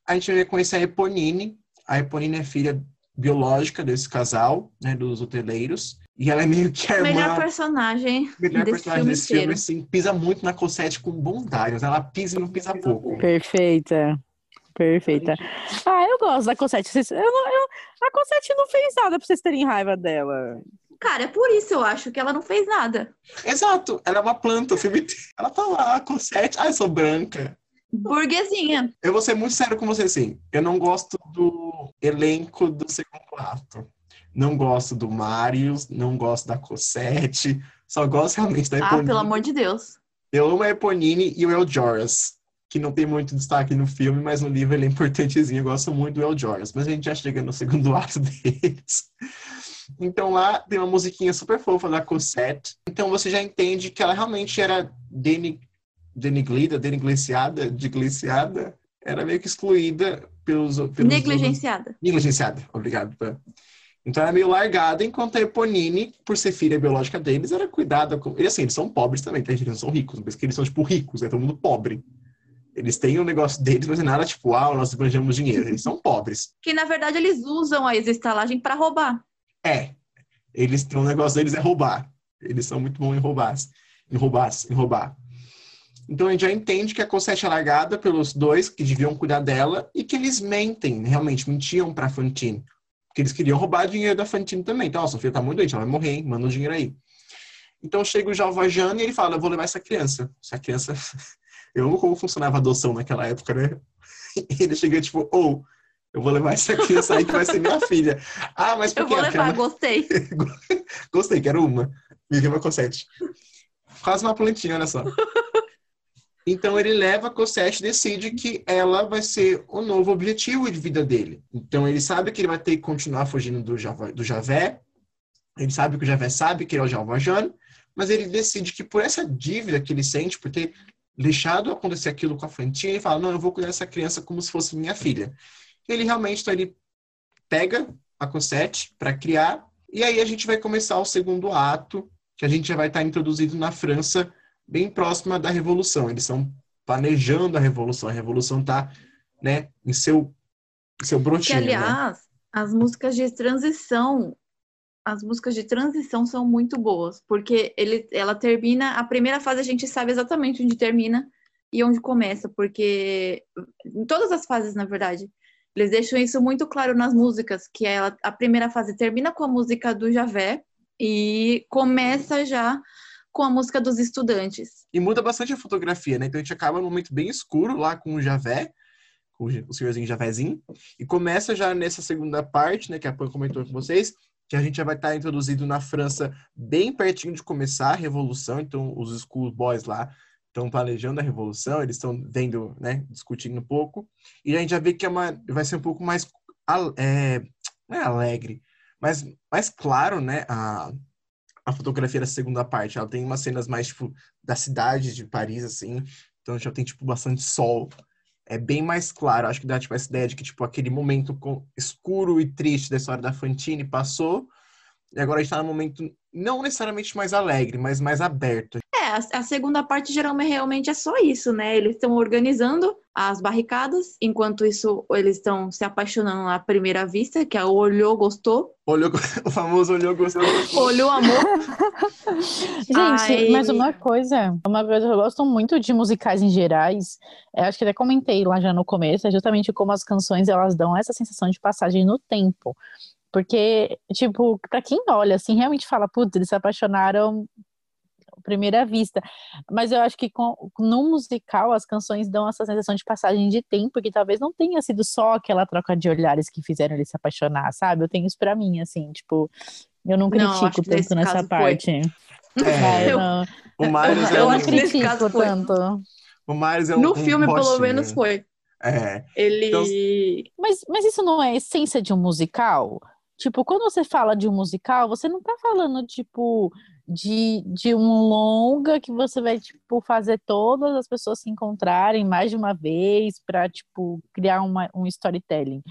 a gente vai conhecer a Eponine. A Eponine é filha biológica desse casal, né, dos hoteleiros. E ela é meio que a irmã...
Melhor personagem
melhor
desse
personagem
filme
desse filme, assim, pisa muito na Cosette com bondade. Ela pisa e não pisa pouco.
Perfeita. Perfeita. Ah, eu gosto da Cosette. Eu não, eu- a Cosette não fez nada pra vocês terem raiva dela.
Cara, é por isso eu acho que ela não fez nada.
Exato, ela é uma planta o filme. Ela tá lá, Cosette. Ah, eu sou branca.
Burguesinha.
Eu vou ser muito sério com você, assim. Eu não gosto do elenco do segundo ato. Não gosto do Marius, não gosto da Cosette. Só gosto realmente da
Ah,
Eponine.
pelo amor de Deus.
Eu amo a Eponine e o El Joras, que não tem muito destaque no filme, mas no livro ele é importantezinho. Eu gosto muito do El Joras, mas a gente já chega no segundo ato deles. Então lá tem uma musiquinha super fofa da Cosette. Então você já entende que ela realmente era deni- deniglida, denigliciada, digliciada. Era meio que excluída pelos... pelos
Negligenciada.
Negligenciada, obrigado. Pan. Então ela é meio largada, enquanto a Eponine, por ser filha biológica deles, era cuidada com. E assim, eles são pobres também, tá? Eles não são ricos, mas que eles são, tipo, ricos, é todo mundo pobre. Eles têm um negócio deles, mas é nada tipo, ah, nós esbanjamos dinheiro. Eles são pobres.
Que na verdade eles usam a estalagem para roubar.
É. Eles têm um negócio deles é roubar. Eles são muito bons em roubar. Em roubar, em roubar. Então a gente já entende que a Cosette é largada pelos dois que deviam cuidar dela e que eles mentem, realmente mentiam pra Fantine. Porque eles queriam roubar dinheiro da Fantine também. Então, ó, sua filha tá muito doente, ela vai morrer, hein? Manda o dinheiro aí. Então chega o Jean Valjean e ele fala: Eu vou levar essa criança. Essa criança. Eu amo como funcionava a adoção naquela época, né? E ele chega tipo: Ou, eu vou levar essa criança aí que vai ser minha filha. Ah, mas por
Eu vou levar,
ela-
gostei.
Gostei, quero uma. Uma Cosette. Quase uma plantinha, olha só. Então ele leva a Cosette e decide que ela vai ser o novo objetivo de vida dele. Então ele sabe que ele vai ter que continuar fugindo do, Java, do Javé. Ele sabe que o Javé sabe que ele é o Jean Valjean, mas ele decide que por essa dívida que ele sente, por ter deixado acontecer aquilo com a Fantine, ele fala, não, eu vou cuidar dessa criança como se fosse minha filha. Ele realmente, então ele pega a Cosette para criar, e aí a gente vai começar o segundo ato, que a gente já vai estar introduzido na França, bem próxima da Revolução. Eles estão planejando a Revolução. A Revolução está né, em seu, em seu
Que,
brotinho. né?
aliás, as músicas de transição, as músicas de transição são muito boas, porque ele, ela termina, a primeira fase a gente sabe exatamente onde termina e onde começa, porque em todas as fases, na verdade, eles deixam isso muito claro nas músicas, que ela, a primeira fase termina com a música do Javé e começa já com a música dos estudantes.
E muda bastante a fotografia, né? Então a gente acaba num momento bem escuro lá com o Javé, com o senhorzinho Javézinho, e começa já nessa segunda parte, né, que a Pan comentou com vocês, que a gente já vai estar introduzido na França bem pertinho de começar a Revolução, então os school boys lá estão planejando a Revolução, eles estão vendo, né, discutindo um pouco, e a gente já vê que é uma, vai ser um pouco mais, é, não é alegre, mas mais claro, né, a, a fotografia da segunda parte. Ela tem umas cenas mais, tipo, da cidade de Paris, assim. Então já tem, tipo, bastante sol. É bem mais claro. Acho que dá, tipo, essa ideia de que, tipo, aquele momento escuro e triste da história da Fantine passou. E agora a gente tá num momento não necessariamente mais alegre, mas mais aberto.
A, segunda parte geralmente realmente é só isso, né? Eles estão organizando as barricadas, enquanto isso eles estão se apaixonando à primeira vista, que é o olhou, gostou,
Olhou, o famoso olhou, gostou.
olhou, amor.
Gente,
Ai.
mas uma coisa, uma coisa que eu gosto muito de musicais em gerais, é, acho que até comentei lá já no começo, é justamente como as canções elas dão essa sensação de passagem no tempo. Porque, tipo, pra quem olha assim, realmente fala, putz, eles se apaixonaram primeira vista. Mas eu acho que com, no musical as canções dão essa sensação de passagem de tempo, que talvez não tenha sido só aquela troca de olhares que fizeram ele se apaixonar, sabe? Eu tenho isso pra mim, assim, tipo, eu não
Não,
critico
nesse
tanto nessa parte.
É,
eu não,
o Marius é
eu
um,
não
acho que nesse
critico tanto.
o Marius é um,
No
um
filme, pelo menos, foi.
É.
Ele.
Então-
Mas, mas isso não é a essência de um musical? Tipo, quando você fala de um musical, você não tá falando, tipo, de, de um longa que você vai, tipo, fazer todas as pessoas se encontrarem mais de uma vez pra, tipo, criar uma, um storytelling.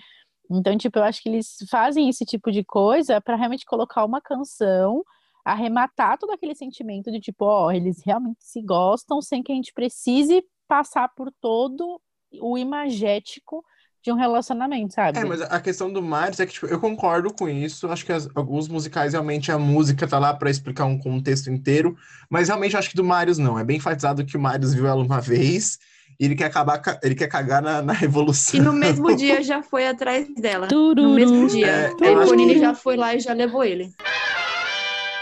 Então, tipo, eu acho que eles fazem esse tipo de coisa pra realmente colocar uma canção, arrematar todo aquele sentimento de, tipo, ó, eles realmente se gostam sem que a gente precise passar por todo o imagético de um relacionamento, sabe?
É, mas a questão do Marius é que, tipo, eu concordo com isso. Acho que as- alguns musicais, realmente, a música tá lá pra explicar um contexto inteiro. Mas realmente, eu acho que do Marius, não. É bem enfatizado que o Marius viu ela uma vez e ele quer acabar, ca- ele quer cagar na, na revolução.
E no mesmo dia já foi atrás dela.
Tururu.
No mesmo dia.
É, acho
Eponine
que-
já foi lá e já levou ele.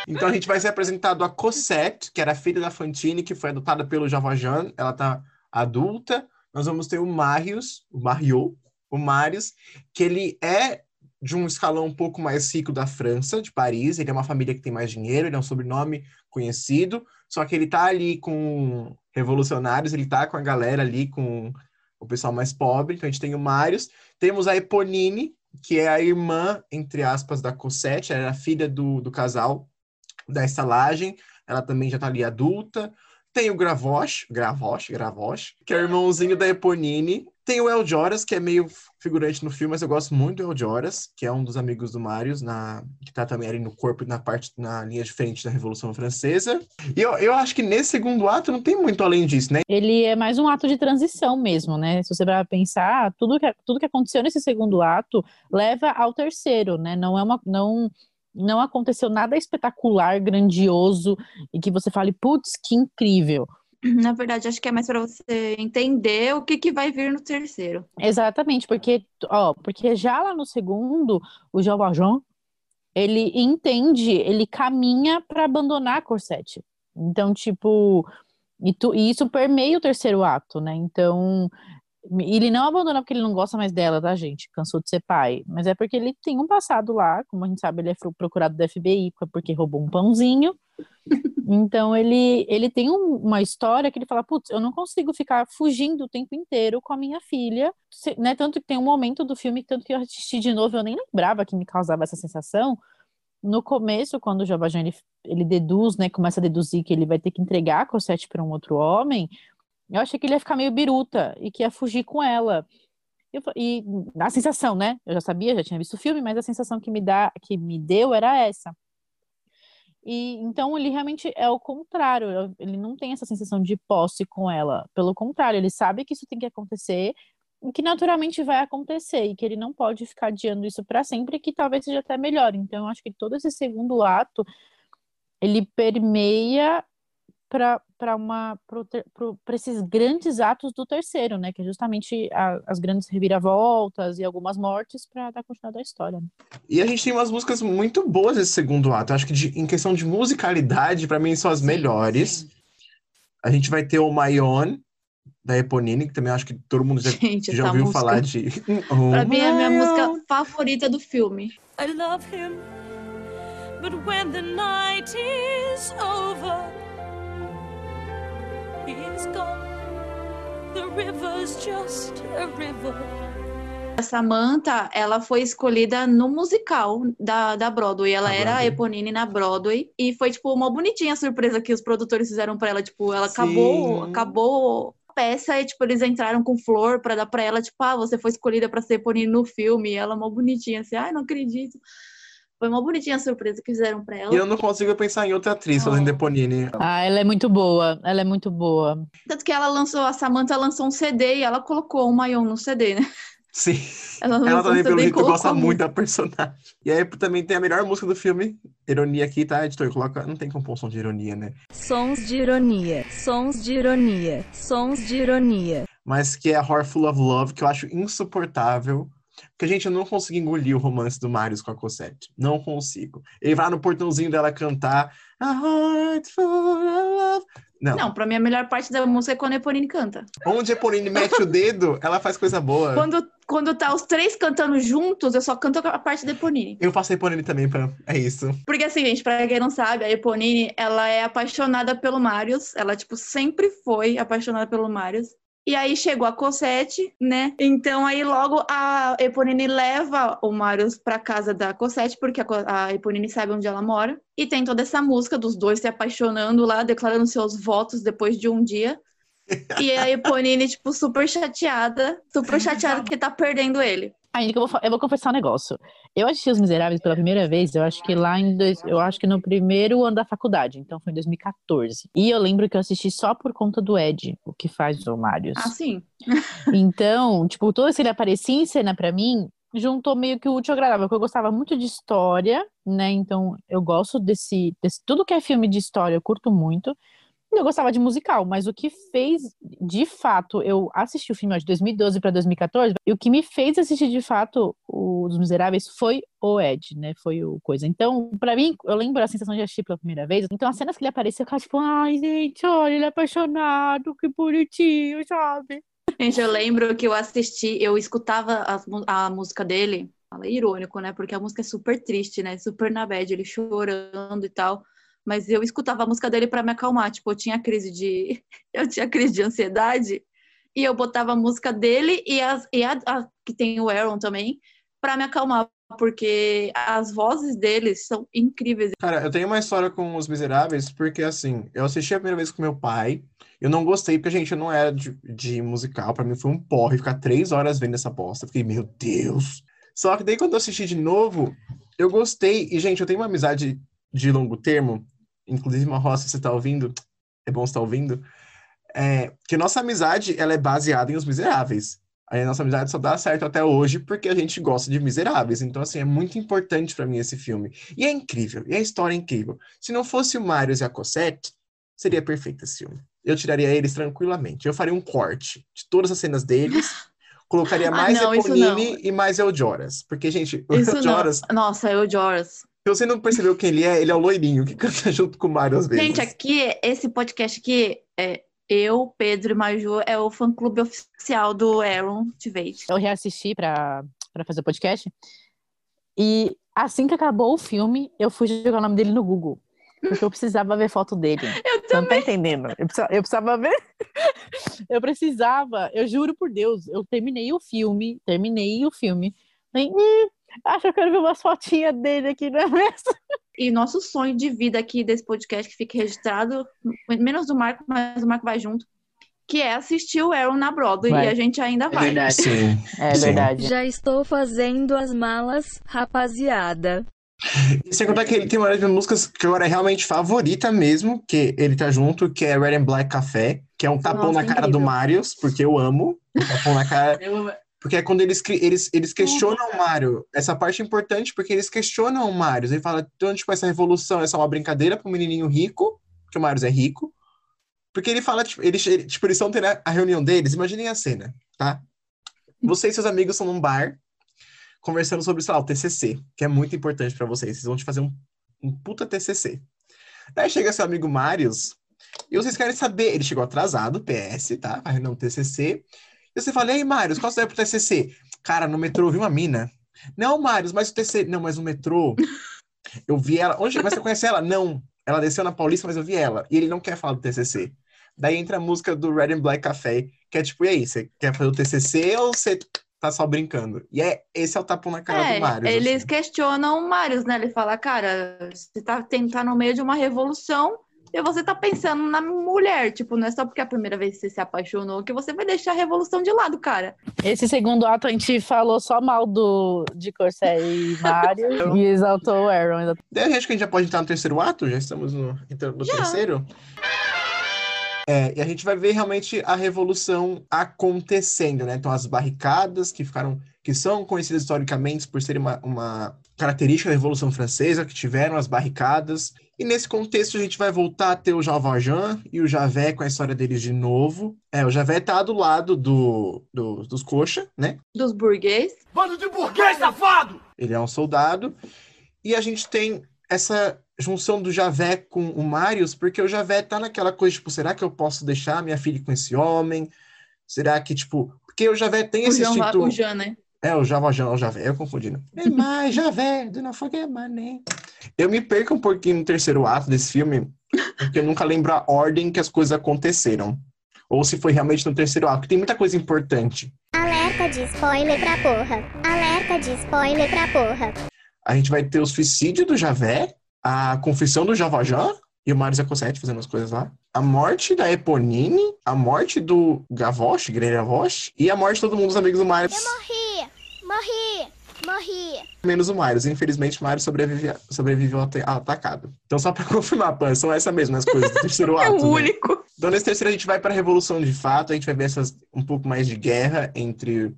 Então a gente vai ser apresentado a Cosette, que era a filha da Fantine, que foi adotada pelo Javajan. Ela tá adulta. Nós vamos ter o Marius, o Mario, o Marius, que ele é de um escalão um pouco mais rico da França, de Paris. Ele é uma família que tem mais dinheiro, ele é um sobrenome conhecido. Só que ele tá ali com revolucionários, ele tá com a galera ali, com o pessoal mais pobre. Então a gente tem o Marius. Temos a Eponine, que é a irmã, entre aspas, da Cosette. Ela era filha do, do casal da estalagem, ela também já tá ali adulta. Tem o Gravoche, Gravoche, Gravoche, que é o irmãozinho da Eponine. Tem o El Joras, que é meio figurante no filme, mas eu gosto muito do El Joras, que é um dos amigos do Marius, na, que tá também ali no corpo, na parte, na linha de frente da Revolução Francesa. E eu, eu acho que nesse segundo ato não tem muito além disso, né?
Ele é mais um ato de transição mesmo, né? Se você vai pensar, tudo que, tudo que aconteceu nesse segundo ato leva ao terceiro, né? Não é uma. Não, não aconteceu nada espetacular, grandioso, e que você fale, putz, que incrível.
Na verdade, acho que é mais para você entender o que, que vai vir no terceiro.
Exatamente, porque, ó, porque já lá no segundo, o Jean Valjean, ele entende, ele caminha para abandonar a Corsette. Então, tipo, e, tu- e isso permeia o terceiro ato, né? Então, ele não abandona porque ele não gosta mais dela, tá, gente? Cansou de ser pai. Mas é porque ele tem um passado lá, como a gente sabe, ele é procurado do FBI porque roubou um pãozinho. Então ele, ele tem um- uma história que ele fala, putz, eu não consigo ficar fugindo o tempo inteiro com a minha filha, né? Tanto que tem um momento do filme, tanto que eu assisti de novo, eu nem lembrava que me causava essa sensação. No começo, quando o Javajan ele, ele deduz, né, começa a deduzir que ele vai ter que entregar a Cosette para um outro homem, eu achei que ele ia ficar meio biruta e que ia fugir com ela. Eu e a sensação, né? Eu já sabia, já tinha visto o filme, mas a sensação que me dá, que me deu era essa. E então ele realmente é o contrário, ele não tem essa sensação de posse com ela. Pelo contrário, ele sabe que isso tem que acontecer e que naturalmente vai acontecer e que ele não pode ficar adiando isso para sempre, que talvez seja até melhor. Então, eu acho que todo esse segundo ato ele permeia para uma para esses grandes atos do terceiro, né? Que é justamente a- as grandes reviravoltas e algumas mortes para dar continuidade à história. né?
E a gente tem umas músicas muito boas nesse segundo ato. Eu acho que de- em questão de musicalidade, pra mim, são as melhores. A gente vai ter o Mayon, da Eponine, que também acho que todo mundo já,
Gente,
já ouviu
música,
falar de.
pra mim, é a minha música favorita do filme.
I love him. But when the night is over, a river.
A Samantha, ela foi escolhida no musical da, da Broadway. Ela
Da
era a
Broadway.
Eponine na Broadway. E foi, tipo, uma bonitinha surpresa que os produtores fizeram pra ela. Tipo, ela acabou,
Sim.
acabou a peça e, tipo, eles entraram com flor pra dar pra ela. Tipo, ah, você foi escolhida pra ser Eponine no filme. E ela, uma bonitinha, assim, ai, não acredito. Foi uma bonitinha surpresa que fizeram pra ela.
E eu não consigo pensar em outra atriz fazendo
Oh.
Eponine.
Ah, ela é muito boa, ela é muito boa.
Tanto que ela lançou, a Samantha lançou um CD e ela colocou o Mayon no CD, né?
Sim.
Ela,
Ela também, pelo jeito, gosta muito da personagem. E aí também tem a melhor música do filme. Ironia aqui, tá, editor? Coloca. Não tem compulsão de ironia, né?
Sons de ironia, sons de ironia, sons de ironia.
Mas que é a Heart Full of Love, que eu acho insuportável. Porque, gente, eu não consigo engolir o romance do Marius com a Cosette. Não consigo. Ele vai no portãozinho dela cantar A Heart Full of Love. Não.
Não, pra mim a melhor parte da música é quando a Eponine canta.
Onde a Eponine mete o dedo, ela faz coisa boa.
Quando, quando tá os três cantando juntos, eu só canto a parte da Eponine.
Eu faço a Eponine também, pra... é isso.
Porque assim, gente, pra quem não sabe, a Eponine, ela é apaixonada pelo Marius. Ela, tipo, sempre foi apaixonada pelo Marius. E aí chegou a Cosette, né? Então aí logo a Eponine leva o Marius pra casa da Cosette, porque a, Eponine sabe onde ela mora. E tem toda essa música dos dois se apaixonando lá, declarando seus votos depois de um dia. E a Eponine, tipo, super chateada, super chateada que tá perdendo ele.
Ainda que eu vou, eu vou confessar um negócio. Eu assisti Os Miseráveis pela primeira vez, eu acho que lá em dois, eu acho que no primeiro ano da faculdade, então foi em 2014. E eu lembro que eu assisti só por conta do Ed, o que faz o Marius.
Ah, sim.
Então, tipo, toda vez que ele aparecia em cena pra mim, juntou meio que o útil ao agradável, porque eu gostava muito de história, né? Então, eu gosto desse, desse tudo que é filme de história, eu curto muito. Eu gostava de musical, mas o que fez, de fato, eu assisti o filme de 2012 para 2014, e o que me fez assistir de fato Os Miseráveis foi o Ed, né? Foi o coisa. Então, pra mim, eu lembro a sensação de assistir pela primeira vez. Então, as cenas que ele apareceu, eu ficava tipo, ai, gente, olha, ele é apaixonado, que bonitinho, sabe?
Gente, eu lembro que eu assisti, eu escutava mu- a, música dele. Fala irônico, né? Porque a música é super triste, né? Super na bad, ele chorando e tal. Mas eu escutava a música dele pra me acalmar. Tipo, eu tinha crise de. Eu tinha crise de ansiedade. E eu botava a música dele e, as, e a, a que tem o Aaron também, pra me acalmar. Porque as vozes deles são incríveis.
Cara, eu tenho uma história com Os Miseráveis, porque assim, eu assisti a primeira vez com meu pai, eu não gostei, porque, gente, eu não era de, de musical, pra mim foi um porre ficar três horas vendo essa bosta. Fiquei, meu Deus. Só que daí quando eu assisti de novo, eu gostei. E, gente, eu tenho uma amizade de longo termo, inclusive uma roça, você tá ouvindo? É bom você tá ouvindo? É, que nossa amizade, ela é baseada em Os Miseráveis. A nossa amizade só dá certo até hoje porque a gente gosta de Miseráveis. Então, assim, é muito importante pra mim esse filme. E é incrível, e a história é incrível. Se não fosse o Marius e a Cosette, seria perfeito esse filme. Eu tiraria eles tranquilamente. Eu faria um corte de todas as cenas deles, colocaria
Ah,
mais
não, isso
Eponine
não.
e mais El Joras. Porque, gente, o
não. Nossa, é o Joras.
Se você não percebeu quem ele é, ele é o loirinho que canta junto com o Mario às vezes.
Gente, aqui, esse podcast aqui, é eu, Pedro e Maju, é o fã-clube oficial do Aaron Tveit.
eu reassisti pra pra fazer o podcast. E assim que acabou o filme, eu fui jogar o nome dele no Google. Porque eu precisava ver foto dele.
Eu
Você não tá entendendo? Eu precisava, eu precisava ver. eu precisava, eu juro por Deus, eu terminei o filme, terminei o filme. Falei, hum, acho que eu quero ver umas fotinhas dele aqui, não é mesmo?
E nosso sonho de vida aqui desse podcast que fique registrado, menos do Marco, mas o Marco vai junto, que é assistir o Aaron na Broadway.
Vai.
E a gente ainda vai.
Sim.
É
Sim.
verdade.
Já estou fazendo as malas, rapaziada.
E sem contar que ele tem uma das minhas músicas que agora é realmente favorita mesmo, que ele tá junto, que é Red and Black Café, que é um tapão
Nossa,
na cara do
incrível.
Marius, porque eu amo. Um tapão na cara.
Eu-
Porque é quando eles, eles, eles questionam o Mario. Essa parte é importante porque eles questionam o Mario. Ele fala, então, tipo, essa revolução é só uma brincadeira pro menininho rico, que o Marius é rico. Porque ele fala, tipo, eles, ele- tipo, eles estão tendo a- a reunião deles, imaginem a cena, tá? Você e seus amigos estão num bar, conversando sobre, sei lá, o TCC, que é muito importante pra vocês. Vocês vão te fazer um, um puta TCC. Daí chega seu amigo Marius, e vocês querem saber, ele chegou atrasado, PS, tá? A reunião do TCC. E você fala, e aí, Marius, qual você vai pro TCC? Cara, no metrô eu vi uma mina. Não, Marius, mas o TCC... Não, mas no metrô, eu vi ela... Onde? Mas você conhece ela? Não. Ela desceu na Paulista, mas eu vi ela. E ele não quer falar do TCC. Daí entra a música do Red and Black Café, que é tipo, e aí, você quer fazer o TCC ou você tá só brincando? E é, esse é o tapão na cara
É,
do Marius.
eles
assim.
questionam o Marius, né? Ele fala, cara, você tá, tem, tá no meio de uma revolução e você tá pensando na mulher. Tipo, não é só porque é a primeira vez que você se apaixonou que você vai deixar a revolução de lado, cara.
Esse segundo ato a gente falou só mal do, de Corsé e Mario e exaltou o Aaron.
Daí a gente que a gente já pode entrar no terceiro ato, já estamos no, entrando no
Já.
terceiro. É, e a gente vai ver realmente a revolução acontecendo, né? Então as barricadas que ficaram, que são conhecidas historicamente por serem uma, uma característica da Revolução Francesa, que tiveram as barricadas. E nesse contexto a gente vai voltar a ter o Jean Valjean e o Javé com a história deles de novo. É, o Javé tá do lado do, do- dos coxa, né?
Dos burguês.
Bando de burguês safado!
Ele é um soldado. E a gente tem essa junção do Javé com o Marius, porque o Javé tá naquela coisa, tipo, será que eu posso deixar minha filha com esse homem? Será que, tipo... Porque o Javé tem
O
esse
Jean,
instinto...
o Jean, né?
É, o Javajan, o Javé, eu confundindo. É mais Javé, do não forget my name. Eu me perco um pouquinho no terceiro ato desse filme, porque eu nunca lembro a ordem que as coisas aconteceram. Ou se foi realmente no terceiro ato, porque tem muita coisa importante.
Alerta de spoiler pra porra. Alerta de spoiler pra porra.
A gente vai ter o suicídio do Javé, a confissão do Javajan e o Mário Zacosete fazendo as coisas lá. a morte da Eponine, a morte do Gavosh, Gavosh, e a morte de todo mundo dos amigos do Marius.
Eu morri! Morri! Morri!
Menos o Marius. Infelizmente, o Marius sobrevive, sobreviveu ao atacado. Então, só pra confirmar, Pan, são essas mesmas coisas do terceiro
É
ato.
o
né?
único.
Então, nesse terceiro, a gente vai para a Revolução de fato, a gente vai ver essas, um pouco mais de guerra entre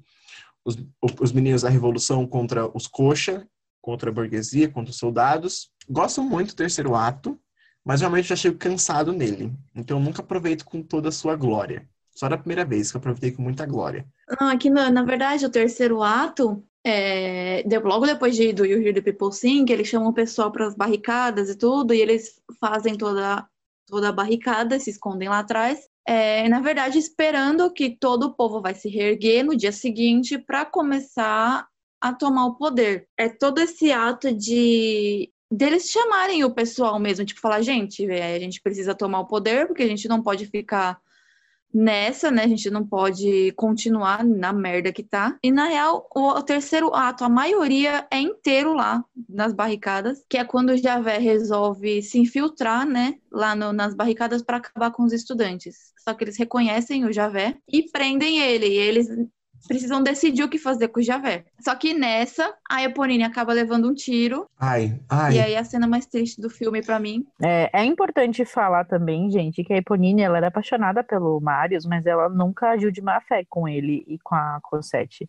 os, os meninos da Revolução contra os coxa, contra a burguesia, contra os soldados. Gosto muito do terceiro ato, mas realmente já chego cansado nele. Então, eu nunca aproveito com toda a sua glória. Só da primeira vez que eu aproveitei com muita glória.
Não, aqui na, na verdade o terceiro ato é, logo depois de, do You Hear the People Sing, eles chamam o pessoal para as barricadas e tudo, e eles fazem toda, toda a barricada, se escondem lá atrás. É, na verdade, esperando que todo o povo vai se reerguer no dia seguinte para começar a tomar o poder. É todo esse ato de deles chamarem o pessoal mesmo, tipo, falar, gente, é, a gente precisa tomar o poder, porque a gente não pode ficar nessa, né? A gente não pode continuar na merda que tá. E na real, o, terceiro ato, a maioria é inteiro lá nas barricadas, que é quando o Javé resolve se infiltrar, né? Lá no- nas barricadas para acabar com os estudantes. Só que eles reconhecem o Javé e prendem ele. E eles precisam decidir o que fazer com o Javé. Só que nessa, a Eponine acaba levando um tiro.
Ai, ai.
E aí a cena mais triste do filme pra mim.
É, é importante falar também, gente, que a Eponine ela era apaixonada pelo Marius, mas ela nunca agiu de má fé com ele e com a Cosette.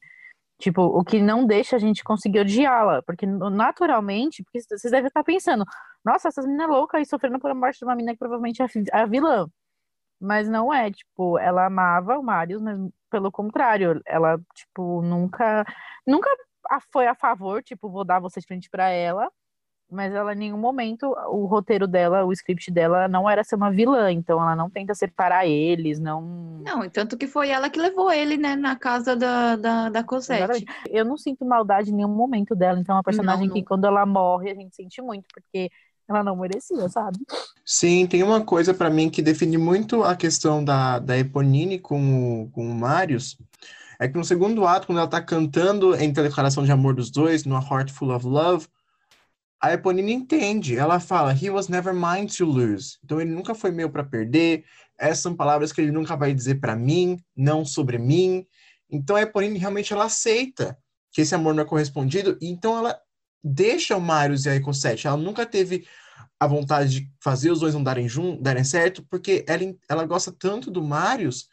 Tipo, o que não deixa a gente conseguir odiá-la, porque naturalmente, porque vocês devem estar pensando, nossa, essas meninas loucas aí sofrendo por a morte de uma menina que provavelmente é a vilã. Mas não é, tipo, ela amava o Marius, mas pelo contrário, ela, tipo, nunca, nunca foi a favor, tipo, vou dar você de frente pra ela, mas ela em nenhum momento, o roteiro dela, o script dela não era ser uma vilã, então ela não tenta separar eles, não.
Não, e tanto que foi ela que levou ele, né, na casa da, da, da Cosette.
Exatamente. Eu não sinto maldade em nenhum momento dela, então é uma personagem
Não,
que
não.
quando ela morre a gente sente muito, porque ela não merecia, sabe?
Sim, tem uma coisa pra mim que define muito a questão da, da Eponine com o, com o Marius. É que no segundo ato, quando ela tá cantando entre a declaração de amor dos dois, no A Heart Full of Love, a Eponine entende. Ela fala, He was never mine to lose. Então ele nunca foi meu pra perder. Essas são palavras que ele nunca vai dizer pra mim, não sobre mim. Então a Eponine realmente ela aceita que esse amor não é correspondido, e então ela deixa o Marius e a Ecosete. Ela nunca teve a vontade de fazer os dois não darem, jun darem certo, porque ela, ela gosta tanto do Marius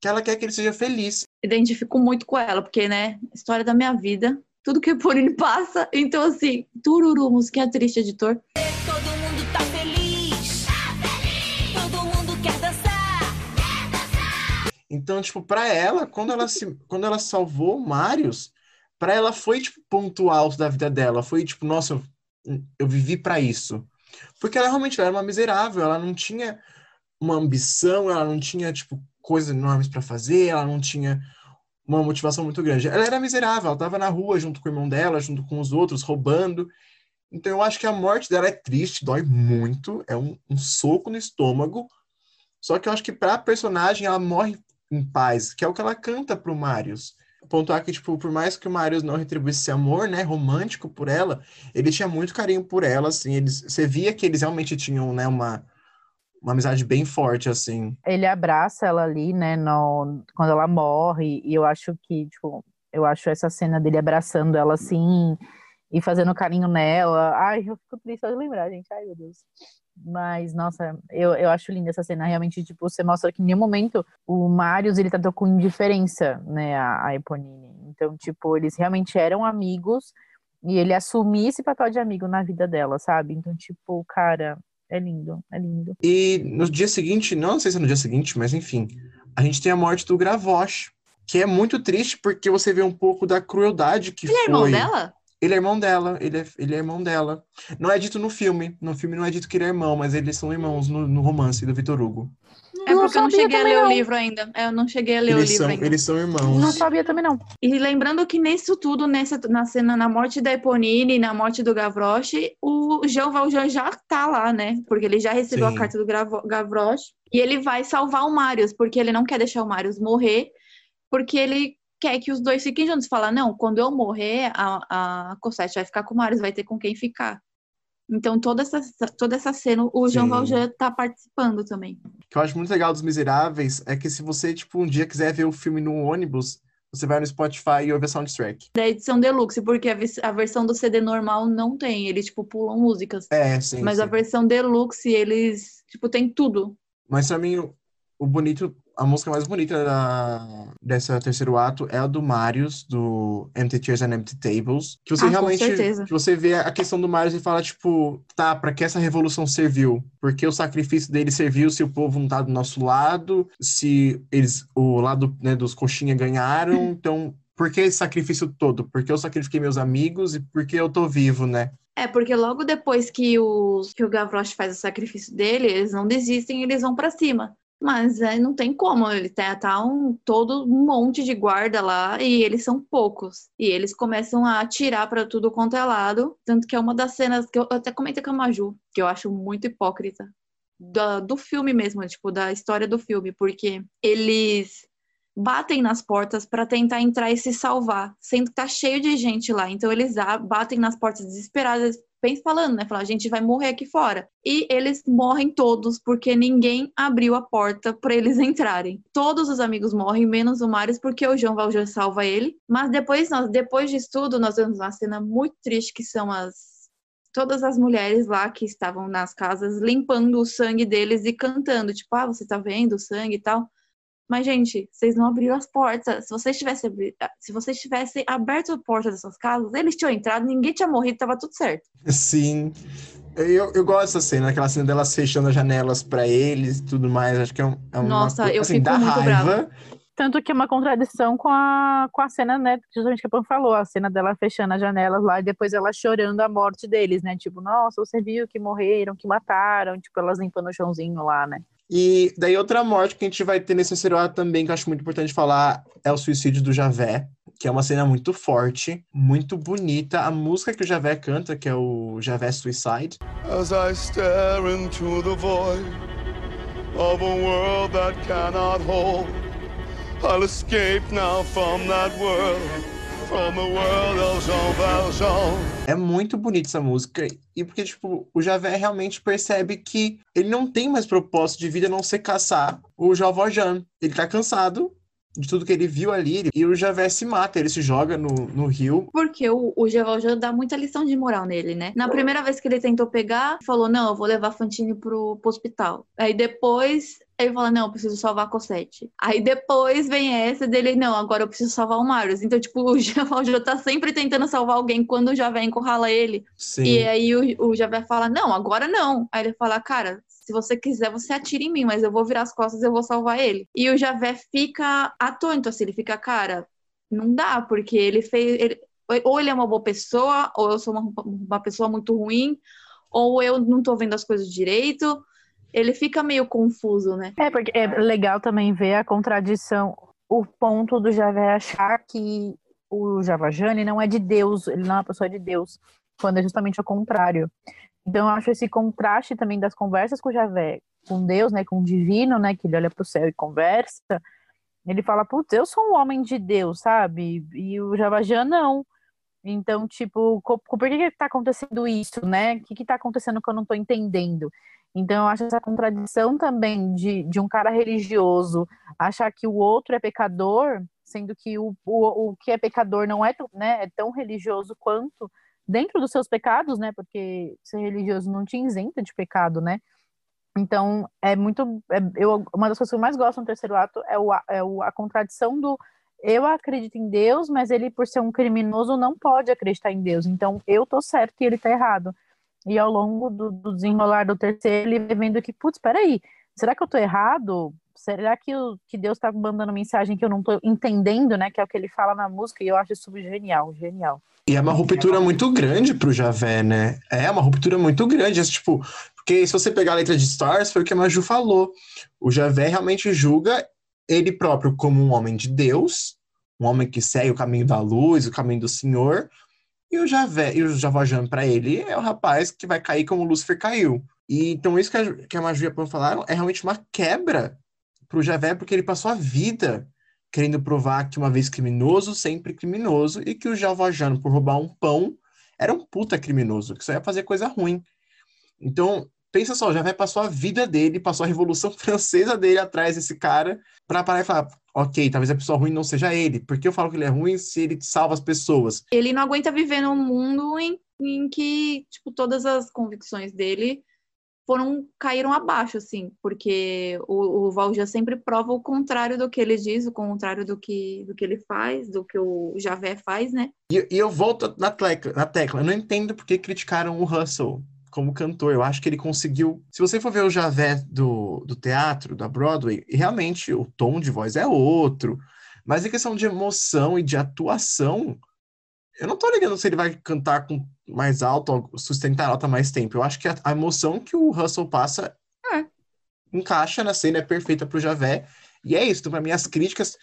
que ela quer que ele seja feliz.
Identifico muito com ela, porque, né, história da minha vida, tudo que a Eponine passa. Então, assim, tururu, musiquinha triste, editor.
Todo mundo tá feliz. Todo mundo quer dançar.
Então, tipo, pra ela, quando ela, se, quando ela salvou o Marius, pra ela foi, tipo, ponto alto da vida dela. Foi, tipo, nossa, eu, eu vivi pra isso. Porque ela realmente ela era uma miserável, ela não tinha uma ambição, ela não tinha, tipo, coisas enormes pra fazer, ela não tinha uma motivação muito grande. Ela era miserável, ela tava na rua junto com o irmão dela, junto com os outros, roubando. Então eu acho que a morte dela é triste, dói muito, é um, um soco no estômago. Só que eu acho que pra personagem ela morre em paz, que é o que ela canta pro Marius. Pontuar que, tipo, por mais que o Marius não retribuísse esse amor, né, romântico por ela, ele tinha muito carinho por ela, assim, eles, você via que eles realmente tinham, né, uma, uma amizade bem forte, assim.
Ele abraça ela ali, né, no, quando ela morre, e eu acho que, tipo, eu acho essa cena dele abraçando ela assim e fazendo carinho nela. Ai, eu fico triste só de lembrar, gente. Ai, meu Deus. Mas, nossa, eu, eu acho linda essa cena. Realmente, tipo, você mostra que em nenhum momento o Marius, ele tratou com indiferença, né, a, a Eponine. Então, tipo, eles realmente eram amigos e ele assumia esse papel de amigo na vida dela, sabe? Então, tipo, cara, é lindo, é lindo.
E no dia seguinte, não sei se é no dia seguinte, mas enfim, a gente tem a morte do Gravoche, que é muito triste porque você vê um pouco da crueldade que
Ele é
foi.
irmão dela?
Ele é irmão dela, ele é, ele é irmão dela. Não é dito no filme, no filme não é dito que ele é irmão, mas eles são irmãos no, no romance do Vitor Hugo.
É porque eu não cheguei a ler o
não.
livro ainda. É, Eu não cheguei a ler
Eles
o livro
são,
ainda.
eles são
Não
irmãos.
sabia também, não.
E lembrando que nisso tudo, nessa, na cena, na morte da Eponine, na morte do Gavroche, o Jean Valjean já tá lá, né? Porque ele já recebeu
Sim.
a carta do Gavroche. E ele vai salvar o Marius, porque ele não quer deixar o Marius morrer, porque ele quer que os dois fiquem juntos. Fala, não, quando eu morrer, a, a Cosette vai ficar com o Marius, vai ter com quem ficar. Então toda essa, toda essa cena, o Jean
Sim.
Valjean tá participando também.
O que eu acho muito legal dos Miseráveis é que se você, tipo, um dia quiser ver o filme no ônibus, você vai no Spotify e ouve a soundtrack.
Da edição deluxe, porque a, a versão do CD normal não tem, eles tipo pulam músicas.
É, sim,
Mas
sim.
a versão deluxe, eles, tipo, tem tudo.
Mas pra mim, o bonito, a música mais bonita da, dessa terceiro ato é a do Marius, do Empty Chairs and Empty Tables. Que você
Ah,
realmente, que você vê a questão do Marius e fala, tipo, tá, pra que essa revolução serviu? Porque o sacrifício dele serviu se o povo não tá do nosso lado, se eles, o lado né, dos coxinha ganharam, então... Por que esse sacrifício todo? Porque eu sacrifiquei meus amigos e porque eu tô vivo, né?
É, porque logo depois que, os, que o Gavroche faz o sacrifício dele, eles não desistem, eles vão pra cima. Mas aí não tem como, ele tá, tá um, todo um monte de guarda lá e eles são poucos. E eles começam a atirar pra tudo quanto é lado. Tanto que é uma das cenas que eu até comentei com a Maju, que eu acho muito hipócrita. Da- do filme mesmo, tipo, da história do filme, porque eles batem nas portas para tentar entrar e se salvar, sendo que tá cheio de gente lá. Então eles batem nas portas desesperados, bem falando, né? Falar, a gente vai morrer aqui fora. E eles morrem todos porque ninguém abriu a porta para eles entrarem. Todos os amigos morrem, menos o Marius, porque o João Valjean salva ele. Mas depois, nós, depois disso tudo, nós vemos uma cena muito triste que são as todas as mulheres lá que estavam nas casas limpando o sangue deles e cantando, tipo, ah, você tá vendo o sangue e tal. Mas, gente, vocês não abriram as portas. Se vocês tivessem, abri- se vocês tivessem aberto a porta das suas casas, eles tinham entrado, ninguém tinha morrido, tava tudo certo.
Sim. Eu, eu gosto dessa cena, aquela cena delas fechando as janelas pra eles e tudo mais. Acho que é, um, é uma
Nossa,
coisa,
eu
assim,
fico muito
raiva.
brava.
Tanto que é uma contradição com a, com a cena, né? Justamente que a Pan falou, a cena dela fechando as janelas lá e depois ela chorando a morte deles, né? Tipo, nossa, você viu que morreram, que mataram, tipo, elas limpando o chãozinho lá, né?
E daí outra morte que a gente vai ter nesse ato também, que eu acho muito importante falar, é o suicídio do Javé, que é uma cena muito forte, muito bonita. A música que o Javé canta, que é o Javé Suicide,
As I stare into the void of a world that cannot hold, I'll escape now from that world, from the world of Jean Valjean.
É muito bonita essa música. E porque, tipo, o Javé realmente percebe que ele não tem mais propósito de vida a não ser caçar o Jean Valjean. Ele tá cansado de tudo que ele viu ali. E o Javé se mata, ele se joga no, no rio.
Porque o, o Jean Valjean dá muita lição de moral nele, né? Na primeira vez que ele tentou pegar, falou, não, eu vou levar a Fantine pro, pro hospital. Aí depois, ele fala, não, eu preciso salvar a Cosette. Aí depois vem essa dele, não, agora eu preciso salvar o Marius. Então, tipo, o Valjean tá sempre tentando salvar alguém quando o Javé encurrala ele.
Sim.
E aí o, o Javé fala, não, agora não. Aí ele fala, cara, se você quiser, você atira em mim, mas eu vou virar as costas e eu vou salvar ele. E o Javé fica atônito, assim, ele fica, cara, não dá, porque ele fez. ele- ou ele é uma boa pessoa, ou eu sou uma, uma pessoa muito ruim, ou eu não tô vendo as coisas direito. Ele fica meio confuso, né?
É, porque é legal também ver a contradição, o ponto do Javé achar que o Javajani não é de Deus, ele não é uma pessoa de Deus, quando é justamente o contrário. Então, eu acho esse contraste também das conversas com o Javé, com Deus, né, com o divino, né, que ele olha para o céu e conversa, ele fala, putz, eu sou um homem de Deus, sabe? E o Javajan não. Então, tipo, por que que tá acontecendo isso, né? O que que tá acontecendo que eu não tô entendendo? Então, eu acho essa contradição também de, de um cara religioso achar que o outro é pecador, sendo que o, o, o que é pecador não é, né, é tão religioso quanto dentro dos seus pecados, né? Porque ser religioso não te isenta de pecado, né? Então, é muito. é- eu, uma das coisas que eu mais gosto no terceiro ato é, o, é o, a contradição do eu acredito em Deus, mas ele, por ser um criminoso, não pode acreditar em Deus. Então, eu tô certo e ele tá errado. E ao longo do, do desenrolar do terceiro, ele vai vendo que, putz, peraí, será que eu tô errado? Será que, o, que Deus tá mandando mensagem que eu não tô entendendo, né? Que é o que ele fala na música, e eu acho isso genial, genial.
E é uma ruptura muito grande pro Javé, né? É uma ruptura muito grande. Esse, tipo, porque se você pegar a letra de Stars, foi o que a Maju falou. O Javé realmente julga ele próprio como um homem de Deus, um homem que segue o caminho da luz, o caminho do Senhor. E o Javé, e o Javajan para ele é o rapaz que vai cair como Lúcifer caiu. E então isso que a, que a Maju e a Pan falaram é realmente uma quebra pro Javé, porque ele passou a vida querendo provar que uma vez criminoso, sempre criminoso, e que o Jalvajano, por roubar um pão, era um puta criminoso, que só ia fazer coisa ruim. Então, pensa só, já vai passou a vida dele, passou a Revolução Francesa dele atrás desse cara, pra parar e falar, ok, talvez a pessoa ruim não seja ele. Por que eu falo que ele é ruim se ele salva as pessoas?
Ele não aguenta viver num mundo em, em que, tipo, todas as convicções dele foram caíram abaixo, assim, porque o, o Valjean sempre prova o contrário do que ele diz, o contrário do que, do que ele faz, do que o Javé faz, né?
E, e eu volto na tecla, na tecla, eu não entendo por que criticaram o Russell como cantor. Eu acho que ele conseguiu. Se você for ver o Javé do, do teatro, da Broadway, realmente o tom de voz é outro. Mas em questão de emoção e de atuação, eu não tô ligando se ele vai cantar com mais alto, sustentar alta mais tempo. Eu acho que a, a emoção que o Russell passa é, encaixa na cena, é perfeita pro Javé. E é isso, então, pra mim, as críticas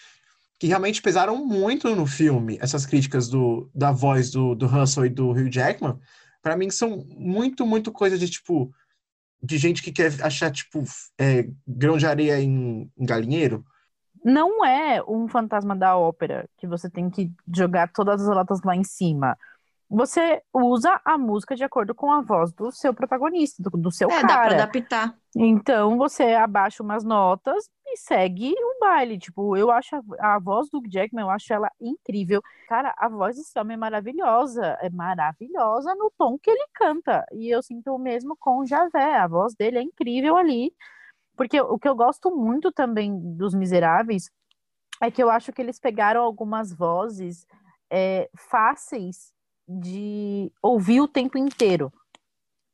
que realmente pesaram muito no filme, essas críticas do, da voz do, do Russell e do Hugh Jackman, para mim são muito, muito coisa de tipo de gente que quer achar tipo é, grão de areia em, em galinheiro.
Não é um fantasma da ópera que você tem que jogar todas as notas lá em cima. Você usa a música de acordo com a voz do seu protagonista, do, do seu
É,
cara.
dá pra adaptar.
Então você abaixa umas notas e segue o baile. Tipo, eu acho a, a voz do Jackman, eu acho ela incrível. Cara, a voz desse homem é maravilhosa. É maravilhosa no tom que ele canta. E eu sinto o mesmo com o Javé. A voz dele é incrível ali. Porque o que eu gosto muito também dos Miseráveis é que eu acho que eles pegaram algumas vozes é, fáceis de ouvir o tempo inteiro.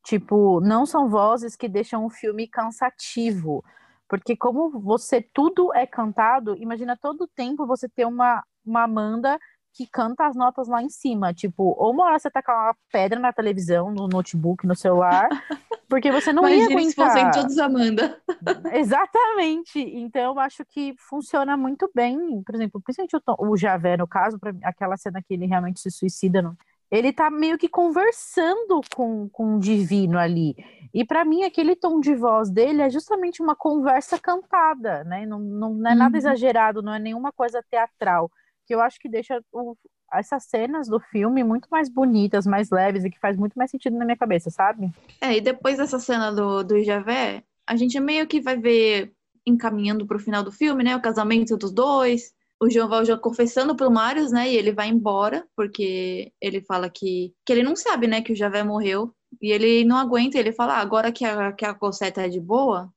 Tipo, não são vozes que deixam o filme cansativo. Porque como você tudo é cantado, imagina todo tempo você ter uma, uma Amanda que canta as notas lá em cima. Tipo, ou uma hora você tá com uma pedra na televisão, no notebook, no celular, porque você não ia
Imagina se
aguentar.
fossem todos Amanda.
Exatamente. Então, eu acho que funciona muito bem. Por exemplo, principalmente o, Tom- o Javé, no caso, pra aquela cena que ele realmente se suicida, no- ele tá meio que conversando com, com o divino ali. E para mim, aquele tom de voz dele é justamente uma conversa cantada, né? Não, não, não é nada
Uhum.
exagerado, não é nenhuma coisa teatral. Que eu acho que deixa o- essas cenas do filme muito mais bonitas, mais leves e que faz muito mais sentido na minha cabeça, sabe?
É, e depois dessa cena do, do Javé, a gente meio que vai ver encaminhando pro final do filme, né? O casamento dos dois. O João Valjean confessando pro Marius, né? E ele vai embora, porque ele fala que, que ele não sabe, né? Que o Javé morreu. E ele não aguenta, ele fala, ah, agora que a, que a Cosette é de boa,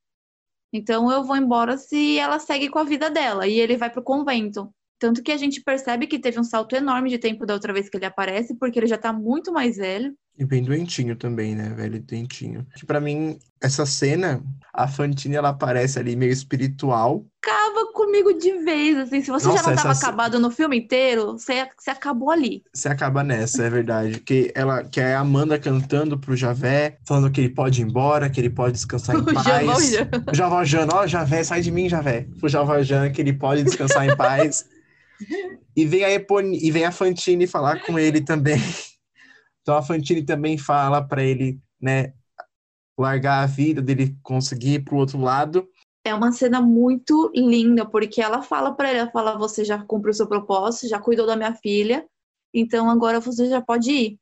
então eu vou embora se ela segue com a vida dela. E ele vai pro convento. Tanto que a gente percebe que teve um salto enorme de tempo da outra vez que ele aparece, porque ele já tá muito mais velho.
E bem doentinho também, né, velho? Doentinho. Que pra mim, essa cena, a Fantine, ela aparece ali meio espiritual.
acaba comigo de vez, assim. Se você
Nossa,
já não
essa-
acabado no filme inteiro, você, você acabou ali.
Você acaba nessa, é verdade. Que ela, que é a Amanda cantando pro Javé, falando que ele pode ir embora, que ele pode descansar em paz.
Valjean.
O Jean Valjean, ó, Javé, sai de mim, Javé. O Jean Valjean, que ele pode descansar em paz. E vem a Eponi, e vem a Fantine falar com ele também. Então a Fantine também fala pra ele, né, largar a vida dele conseguir ir pro outro lado.
É uma cena muito linda, porque ela fala pra ele, ela fala, você já cumpriu seu propósito, já cuidou da minha filha, então agora você já pode ir.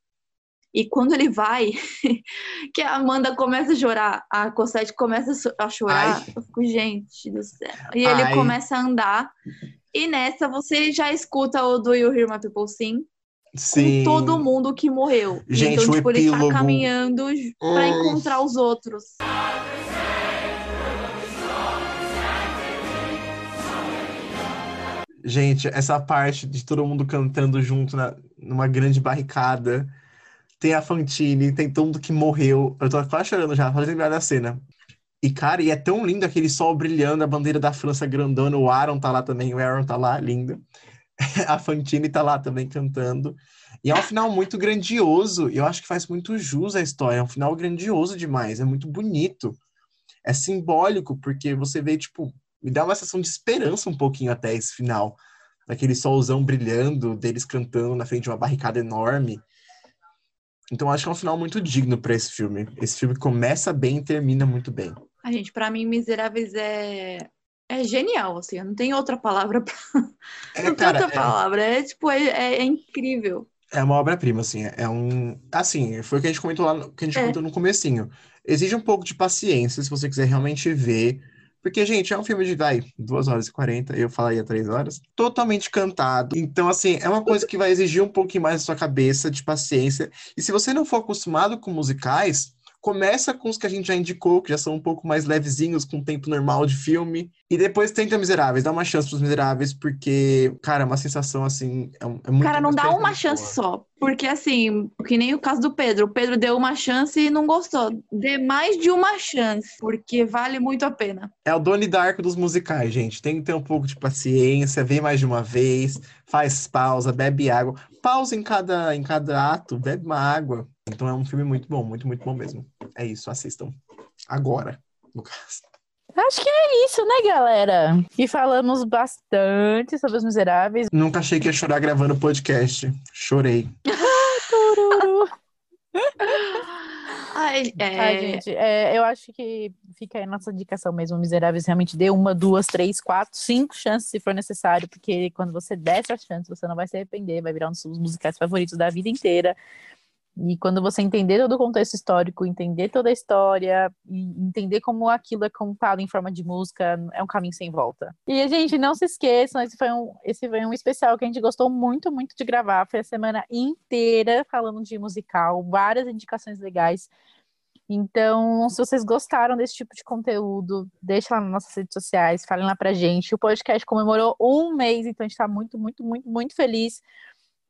E quando ele vai, que a Amanda começa a chorar, a Cosette começa a chorar,
Ai.
eu fico, gente do céu. E ele
Ai.
começa a andar, e nessa você já escuta o Do You Hear My People Sing?
Sim.
com todo mundo que morreu.
Gente,
então,
o
tipo, ele tá
epílogo.
caminhando pra
Hum.
encontrar os outros.
Gente, essa parte de todo mundo cantando junto na, numa grande barricada. Tem a Fantine, tem todo mundo que morreu. Eu tô quase chorando já, pode lembrar da cena. E, cara, e é tão lindo aquele sol brilhando, a bandeira da França grandona, o Aaron tá lá também, o Aaron tá lá, lindo. A Fantine tá lá também cantando. E é um final muito grandioso, eu acho que faz muito jus à história. É um final grandioso demais, é muito bonito. É simbólico, porque você vê, tipo, me dá uma sensação de esperança um pouquinho até esse final. Daquele solzão brilhando, deles cantando na frente de uma barricada enorme. Então acho que é um final muito digno para esse filme. Esse filme começa bem e termina muito bem.
A gente, pra mim, Miseráveis é é genial, assim, eu não tenho outra palavra pra...
É,
não tem
cara,
outra
é-
palavra, é tipo, é, é- é incrível.
É uma obra-prima, assim. É um. Assim, foi o que a gente comentou lá, no- que a gente
É.
comentou no comecinho. Exige um pouco de paciência se você quiser realmente ver. Porque, gente, é um filme de, vai, 2 horas e 40, eu falaria 3 horas. Totalmente cantado. Então, assim, é uma coisa que vai exigir um pouquinho mais da sua cabeça, de paciência. E se você não for acostumado com musicais, começa com os que a gente já indicou, que já são um pouco mais levezinhos, com tempo normal de filme. E depois tenta Miseráveis, dá uma chance pros Miseráveis, porque, cara, é uma sensação, assim, é, é muito...
Cara, não dá uma chance
boa.
só. Porque assim, que nem o caso do Pedro. O Pedro deu uma chance e não gostou. Dê mais de uma chance, porque vale muito a pena.
É o Donnie Darko dos musicais, gente. Tem que ter um pouco de paciência, vê mais de uma vez, faz pausa, bebe água. Pausa em cada, em cada ato, bebe uma água. Então é um filme muito bom, muito, muito bom mesmo. É isso, assistam. Agora, no caso.
Acho que é isso, né, galera? E falamos bastante sobre os miseráveis.
Nunca achei que ia chorar gravando podcast. Chorei.
Ai, é...
Ai, gente, é, eu acho que fica aí a nossa indicação mesmo. Miseráveis realmente dê uma, duas, três, quatro, cinco chances se for necessário, porque quando você der essa chance, você não vai se arrepender, vai virar um dos seus musicais favoritos da vida inteira. E quando você entender todo o contexto histórico, entender toda a história, entender como aquilo é contado em forma de música, é um caminho sem volta. E, gente, não se esqueçam, esse foi um, esse foi um especial que a gente gostou muito, muito de gravar. Foi a semana inteira falando de musical, várias indicações legais. Então, se vocês gostaram desse tipo de conteúdo, deixa lá nas nossas redes sociais, falem lá pra gente. O podcast comemorou um mês, então a gente tá muito, muito, muito, muito feliz.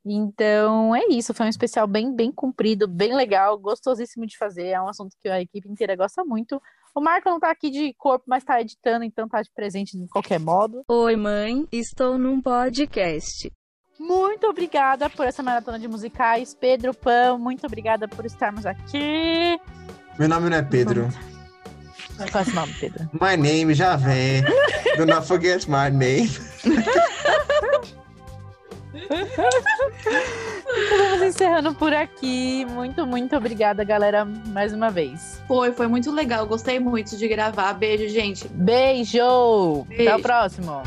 Então, é isso. Foi um especial bem, bem comprido, bem legal, gostosíssimo de fazer. É um assunto que a equipe inteira gosta muito. O Marco não tá aqui de corpo, mas tá editando, então tá de presente de qualquer modo.
Oi, mãe, estou num podcast.
Muito obrigada por essa maratona de musicais. Pedro Pão, muito obrigada por estarmos aqui.
Meu nome não é Pedro.
Qual é o nome, Pedro?
My name, Javé. Do not forget my name.
Então vamos encerrando por aqui. Muito, muito obrigada, galera, mais uma vez.
Foi, foi muito legal. Gostei muito de gravar. Beijo, gente.
Beijo! Até
Beijo.
o próximo!